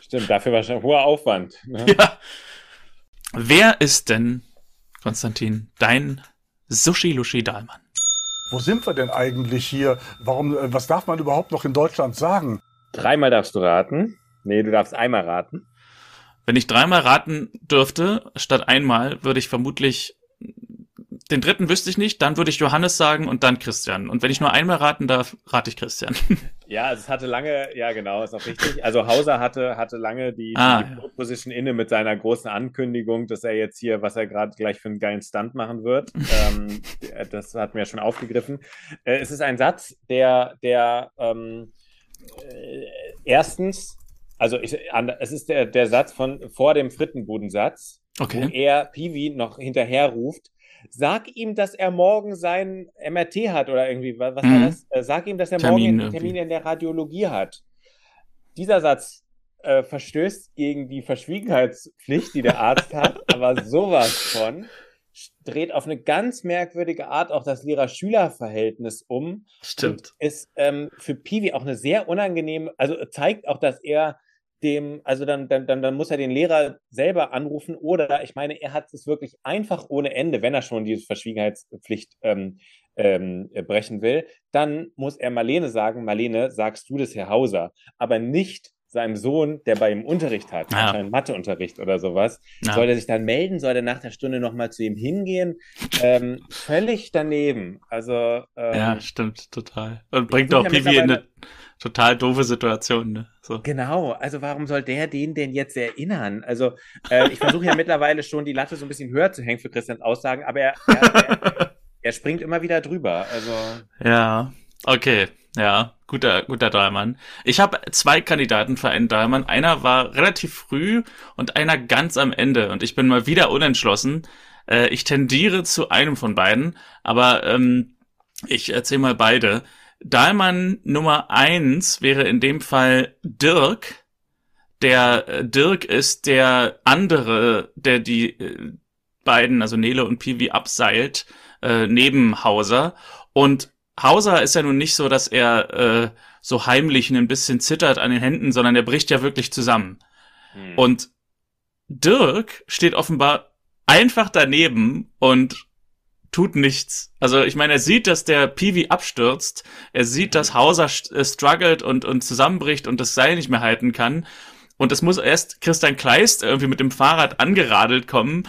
Stimmt, dafür wahrscheinlich hoher Aufwand. Ne? Ja. Wer ist denn, Konstantin, dein Sushi-Lushi Dahlmann? Wo sind wir denn eigentlich hier? Warum, äh, was darf man überhaupt noch in Deutschland sagen? Dreimal darfst du raten. Nee, du darfst einmal raten. Wenn ich dreimal raten dürfte, statt einmal, würde ich vermutlich den dritten wüsste ich nicht, dann würde ich Johannes sagen und dann Christian. Und wenn ich nur einmal raten darf, rate ich Christian. Ja, es hatte lange, ja genau, ist auch richtig. Also Hauser hatte, hatte lange die, ah, die. Position inne mit seiner großen Ankündigung, dass er jetzt hier, was er gerade gleich für einen geilen Stunt machen wird. ähm, das hat mir schon aufgegriffen. Äh, es ist ein Satz, der, der ähm, äh, erstens, also ich, es ist der, der Satz von vor dem Frittenbudensatz, okay. wo er Piwi noch hinterher ruft, sag ihm, dass er morgen sein MRT hat oder irgendwie, was mhm. war das? Äh, sag ihm, dass er Termin, morgen einen Termin in der Radiologie hat. Dieser Satz äh, verstößt gegen die Verschwiegenheitspflicht, die der Arzt hat, aber sowas von dreht auf eine ganz merkwürdige Art auch das Lehrer-Schüler-Verhältnis um. Stimmt. Ist ähm, für Piwi auch eine sehr unangenehme, also zeigt auch, dass er dem, also dann, dann, dann, muss er den Lehrer selber anrufen oder ich meine, er hat es wirklich einfach ohne Ende, wenn er schon diese Verschwiegenheitspflicht ähm, ähm, brechen will, dann muss er Marlene sagen, Marlene, sagst du das, Herr Hauser, aber nicht seinem Sohn, der bei ihm Unterricht hat, anscheinend Matheunterricht oder sowas, ja. soll er sich dann melden, soll er nach der Stunde nochmal zu ihm hingehen? Ähm, völlig daneben. Also ähm, Ja, stimmt, total. Und bringt auch Pivi in eine total doofe Situation. Ne? So. Genau, also warum soll der den denn jetzt erinnern? Also äh, ich versuche ja mittlerweile schon die Latte so ein bisschen höher zu hängen für Christians Aussagen, aber er, er, er, er springt immer wieder drüber. Also ja, okay, ja, guter guter Dahlmann. Ich habe zwei Kandidaten für einen Dahlmann. Einer war relativ früh und einer ganz am Ende und ich bin mal wieder unentschlossen. Äh, ich tendiere zu einem von beiden, aber ähm, ich erzähle mal beide. Dahlmann Nummer eins wäre in dem Fall Dirk. Der äh, Dirk ist der andere, der die äh, beiden, also Nele und Piwi, abseilt, äh, neben Hauser. Und Hauser ist ja nun nicht so, dass er äh, so heimlich ein bisschen zittert an den Händen, sondern er bricht ja wirklich zusammen. Hm. Und Dirk steht offenbar einfach daneben und tut nichts. Also ich meine, er sieht, dass der Peewee abstürzt, er sieht, dass Hauser äh, struggelt und, und zusammenbricht und das Seil nicht mehr halten kann. Und es muss erst Christian Kleist irgendwie mit dem Fahrrad angeradelt kommen,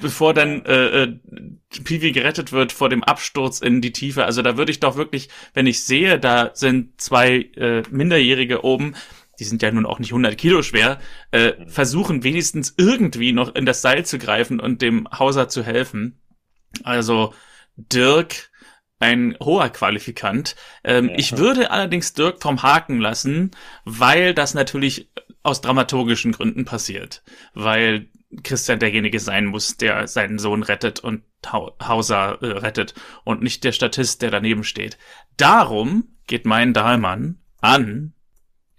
bevor dann äh, äh, gerettet wird vor dem Absturz in die Tiefe. Also da würde ich doch wirklich, wenn ich sehe, da sind zwei äh, Minderjährige oben, die sind ja nun auch nicht 100 Kilo schwer, äh, versuchen wenigstens irgendwie noch in das Seil zu greifen und dem Hauser zu helfen. Also Dirk, ein hoher Qualifikant. Ähm, Ja. Ich würde allerdings Dirk vom Haken lassen, weil das natürlich aus dramaturgischen Gründen passiert. Weil Christian derjenige sein muss, der seinen Sohn rettet und Hau- Hauser äh, rettet und nicht der Statist, der daneben steht. Darum geht mein Dahlmann an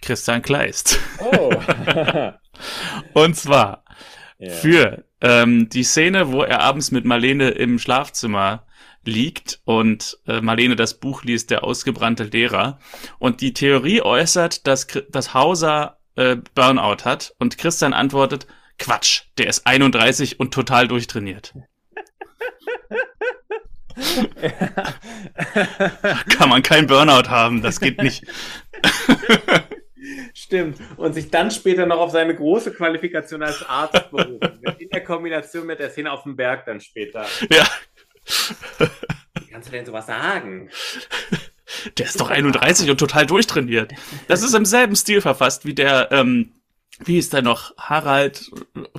Christian Kleist. Oh. Und zwar ja. für ähm, die Szene, wo er abends mit Marlene im Schlafzimmer liegt und äh, Marlene das Buch liest, der ausgebrannte Lehrer, und die Theorie äußert, dass, dass Hauser äh, Burnout hat und Christian antwortet, Quatsch, der ist 31 und total durchtrainiert. Kann man kein Burnout haben, das geht nicht. Stimmt. Und sich dann später noch auf seine große Qualifikation als Arzt berufen. In der Kombination mit der Szene auf dem Berg dann später. Ja, Wie kannst du denn sowas sagen? Der ist doch 31 und total durchtrainiert. Das ist im selben Stil verfasst wie der, ähm, wie hieß der noch? Harald,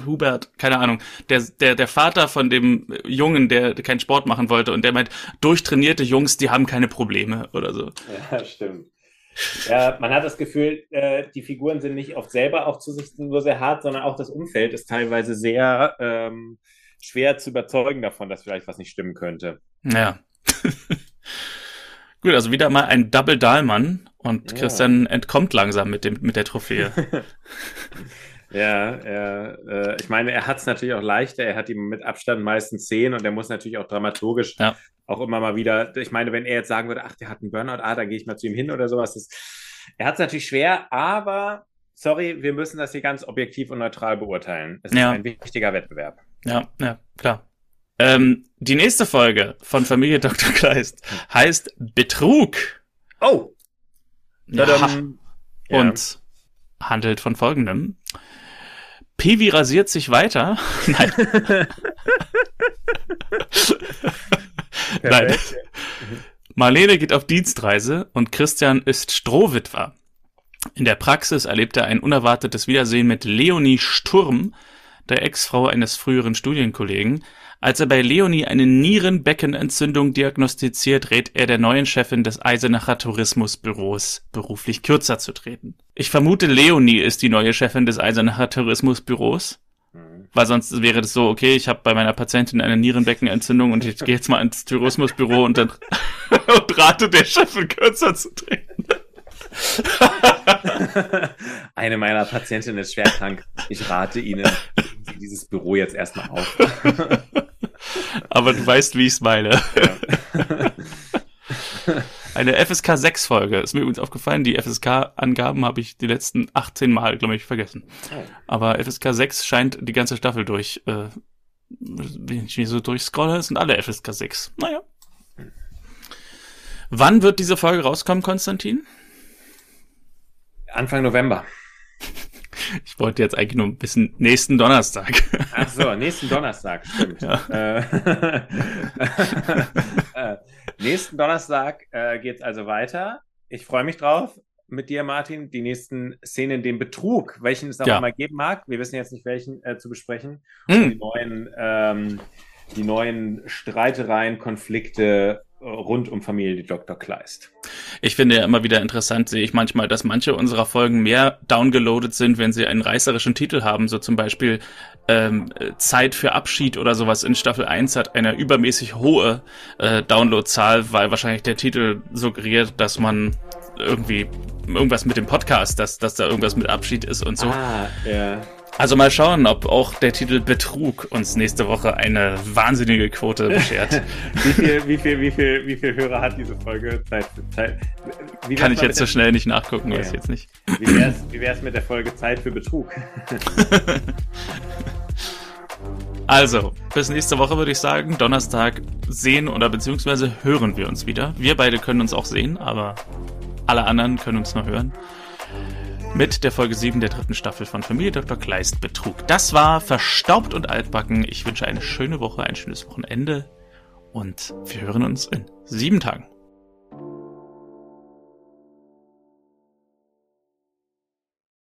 Hubert, keine Ahnung. Der, der, der Vater von dem Jungen, der keinen Sport machen wollte und der meint, durchtrainierte Jungs, die haben keine Probleme oder so. Ja, stimmt. Ja, man hat das Gefühl, äh, die Figuren sind nicht oft selber auch zu sich nur sehr hart, sondern auch das Umfeld ist teilweise sehr ähm, schwer zu überzeugen davon, dass vielleicht was nicht stimmen könnte. Ja. Gut, also wieder mal ein Double Dahlmann und Ja. Christian entkommt langsam mit dem, mit der Trophäe. Ja, er, äh, ich meine, er hat es natürlich auch leichter. Er hat die mit Abstand meisten Szenen und er muss natürlich auch dramaturgisch Ja. auch immer mal wieder. Ich meine, wenn er jetzt sagen würde, ach, der hat einen Burnout, ah, dann gehe ich mal zu ihm hin oder sowas. Das, er hat es natürlich schwer, aber sorry, wir müssen das hier ganz objektiv und neutral beurteilen. Es Ja. ist ein wichtiger Wettbewerb. Ja, ja, klar. Ähm, die nächste Folge von Familie Dr. Kleist heißt Betrug. Oh! Ja, Tadam. Ja. und handelt von folgendem. Pevi rasiert sich weiter. Nein. Nein. Marlene geht auf Dienstreise und Christian ist Strohwitwer. In der Praxis erlebt er ein unerwartetes Wiedersehen mit Leonie Sturm, der Ex-Frau eines früheren Studienkollegen. Als er bei Leonie eine Nierenbeckenentzündung diagnostiziert, rät er der neuen Chefin des Eisenacher Tourismusbüros, beruflich kürzer zu treten. Ich vermute, Leonie ist die neue Chefin des Eisenacher Tourismusbüros. Mhm. Weil sonst wäre das so, okay, ich habe bei meiner Patientin eine Nierenbeckenentzündung und ich gehe jetzt mal ins Tourismusbüro und dann und rate der Chefin kürzer zu treten. Eine meiner Patientinnen ist schwer krank. Ich rate Ihnen, dieses Büro jetzt erstmal auf. Aber du weißt, wie ich es meine. Eine FSK 6 Folge. Ist mir übrigens aufgefallen, die FSK-Angaben habe ich die letzten 18 Mal, glaube ich, vergessen. Oh. Aber FSK 6 scheint die ganze Staffel durch, äh, wenn ich so durchscrolle, sind alle FSK 6. Naja. Wann wird diese Folge rauskommen, Konstantin? Anfang November. Ich wollte jetzt eigentlich nur ein bisschen nächsten Donnerstag. Ach so, nächsten Donnerstag, stimmt. Ja. Äh, äh, nächsten Donnerstag äh, geht's also weiter. Ich freue mich drauf mit dir, Martin, die nächsten Szenen, den Betrug, welchen es auch Ja. immer geben mag. Wir wissen jetzt nicht, welchen äh, zu besprechen. Hm. Die neuen, ähm, die neuen Streitereien, Konflikte rund um Familie Dr. Kleist. Ich finde ja immer wieder interessant, sehe ich manchmal, dass manche unserer Folgen mehr downgeloadet sind, wenn sie einen reißerischen Titel haben. So zum Beispiel ähm, äh, Zeit für Abschied oder sowas in Staffel 1 hat eine übermäßig hohe äh, Downloadzahl, weil wahrscheinlich der Titel suggeriert, dass man irgendwie irgendwas mit dem Podcast, dass, dass da irgendwas mit Abschied ist und so. Ah, ja. Also mal schauen, ob auch der Titel Betrug uns nächste Woche eine wahnsinnige Quote beschert. Wie viel, wie viel, wie viel, wie viel Hörer hat diese Folge? Zeit, Zeit. Wie Kann ich jetzt so schnell nicht nachgucken, weiß Ja. ich jetzt nicht. wie, wär's, wie wär's mit der Folge Zeit für Betrug? Also, bis nächste Woche würde ich sagen. Donnerstag sehen oder beziehungsweise hören wir uns wieder. Wir beide können uns auch sehen, aber alle anderen können uns nur hören. Mit der Folge 7 der dritten Staffel von Familie Dr. Kleist Betrug. Das war verstaubt und altbacken. Ich wünsche eine schöne Woche, ein schönes Wochenende und wir hören uns in sieben Tagen.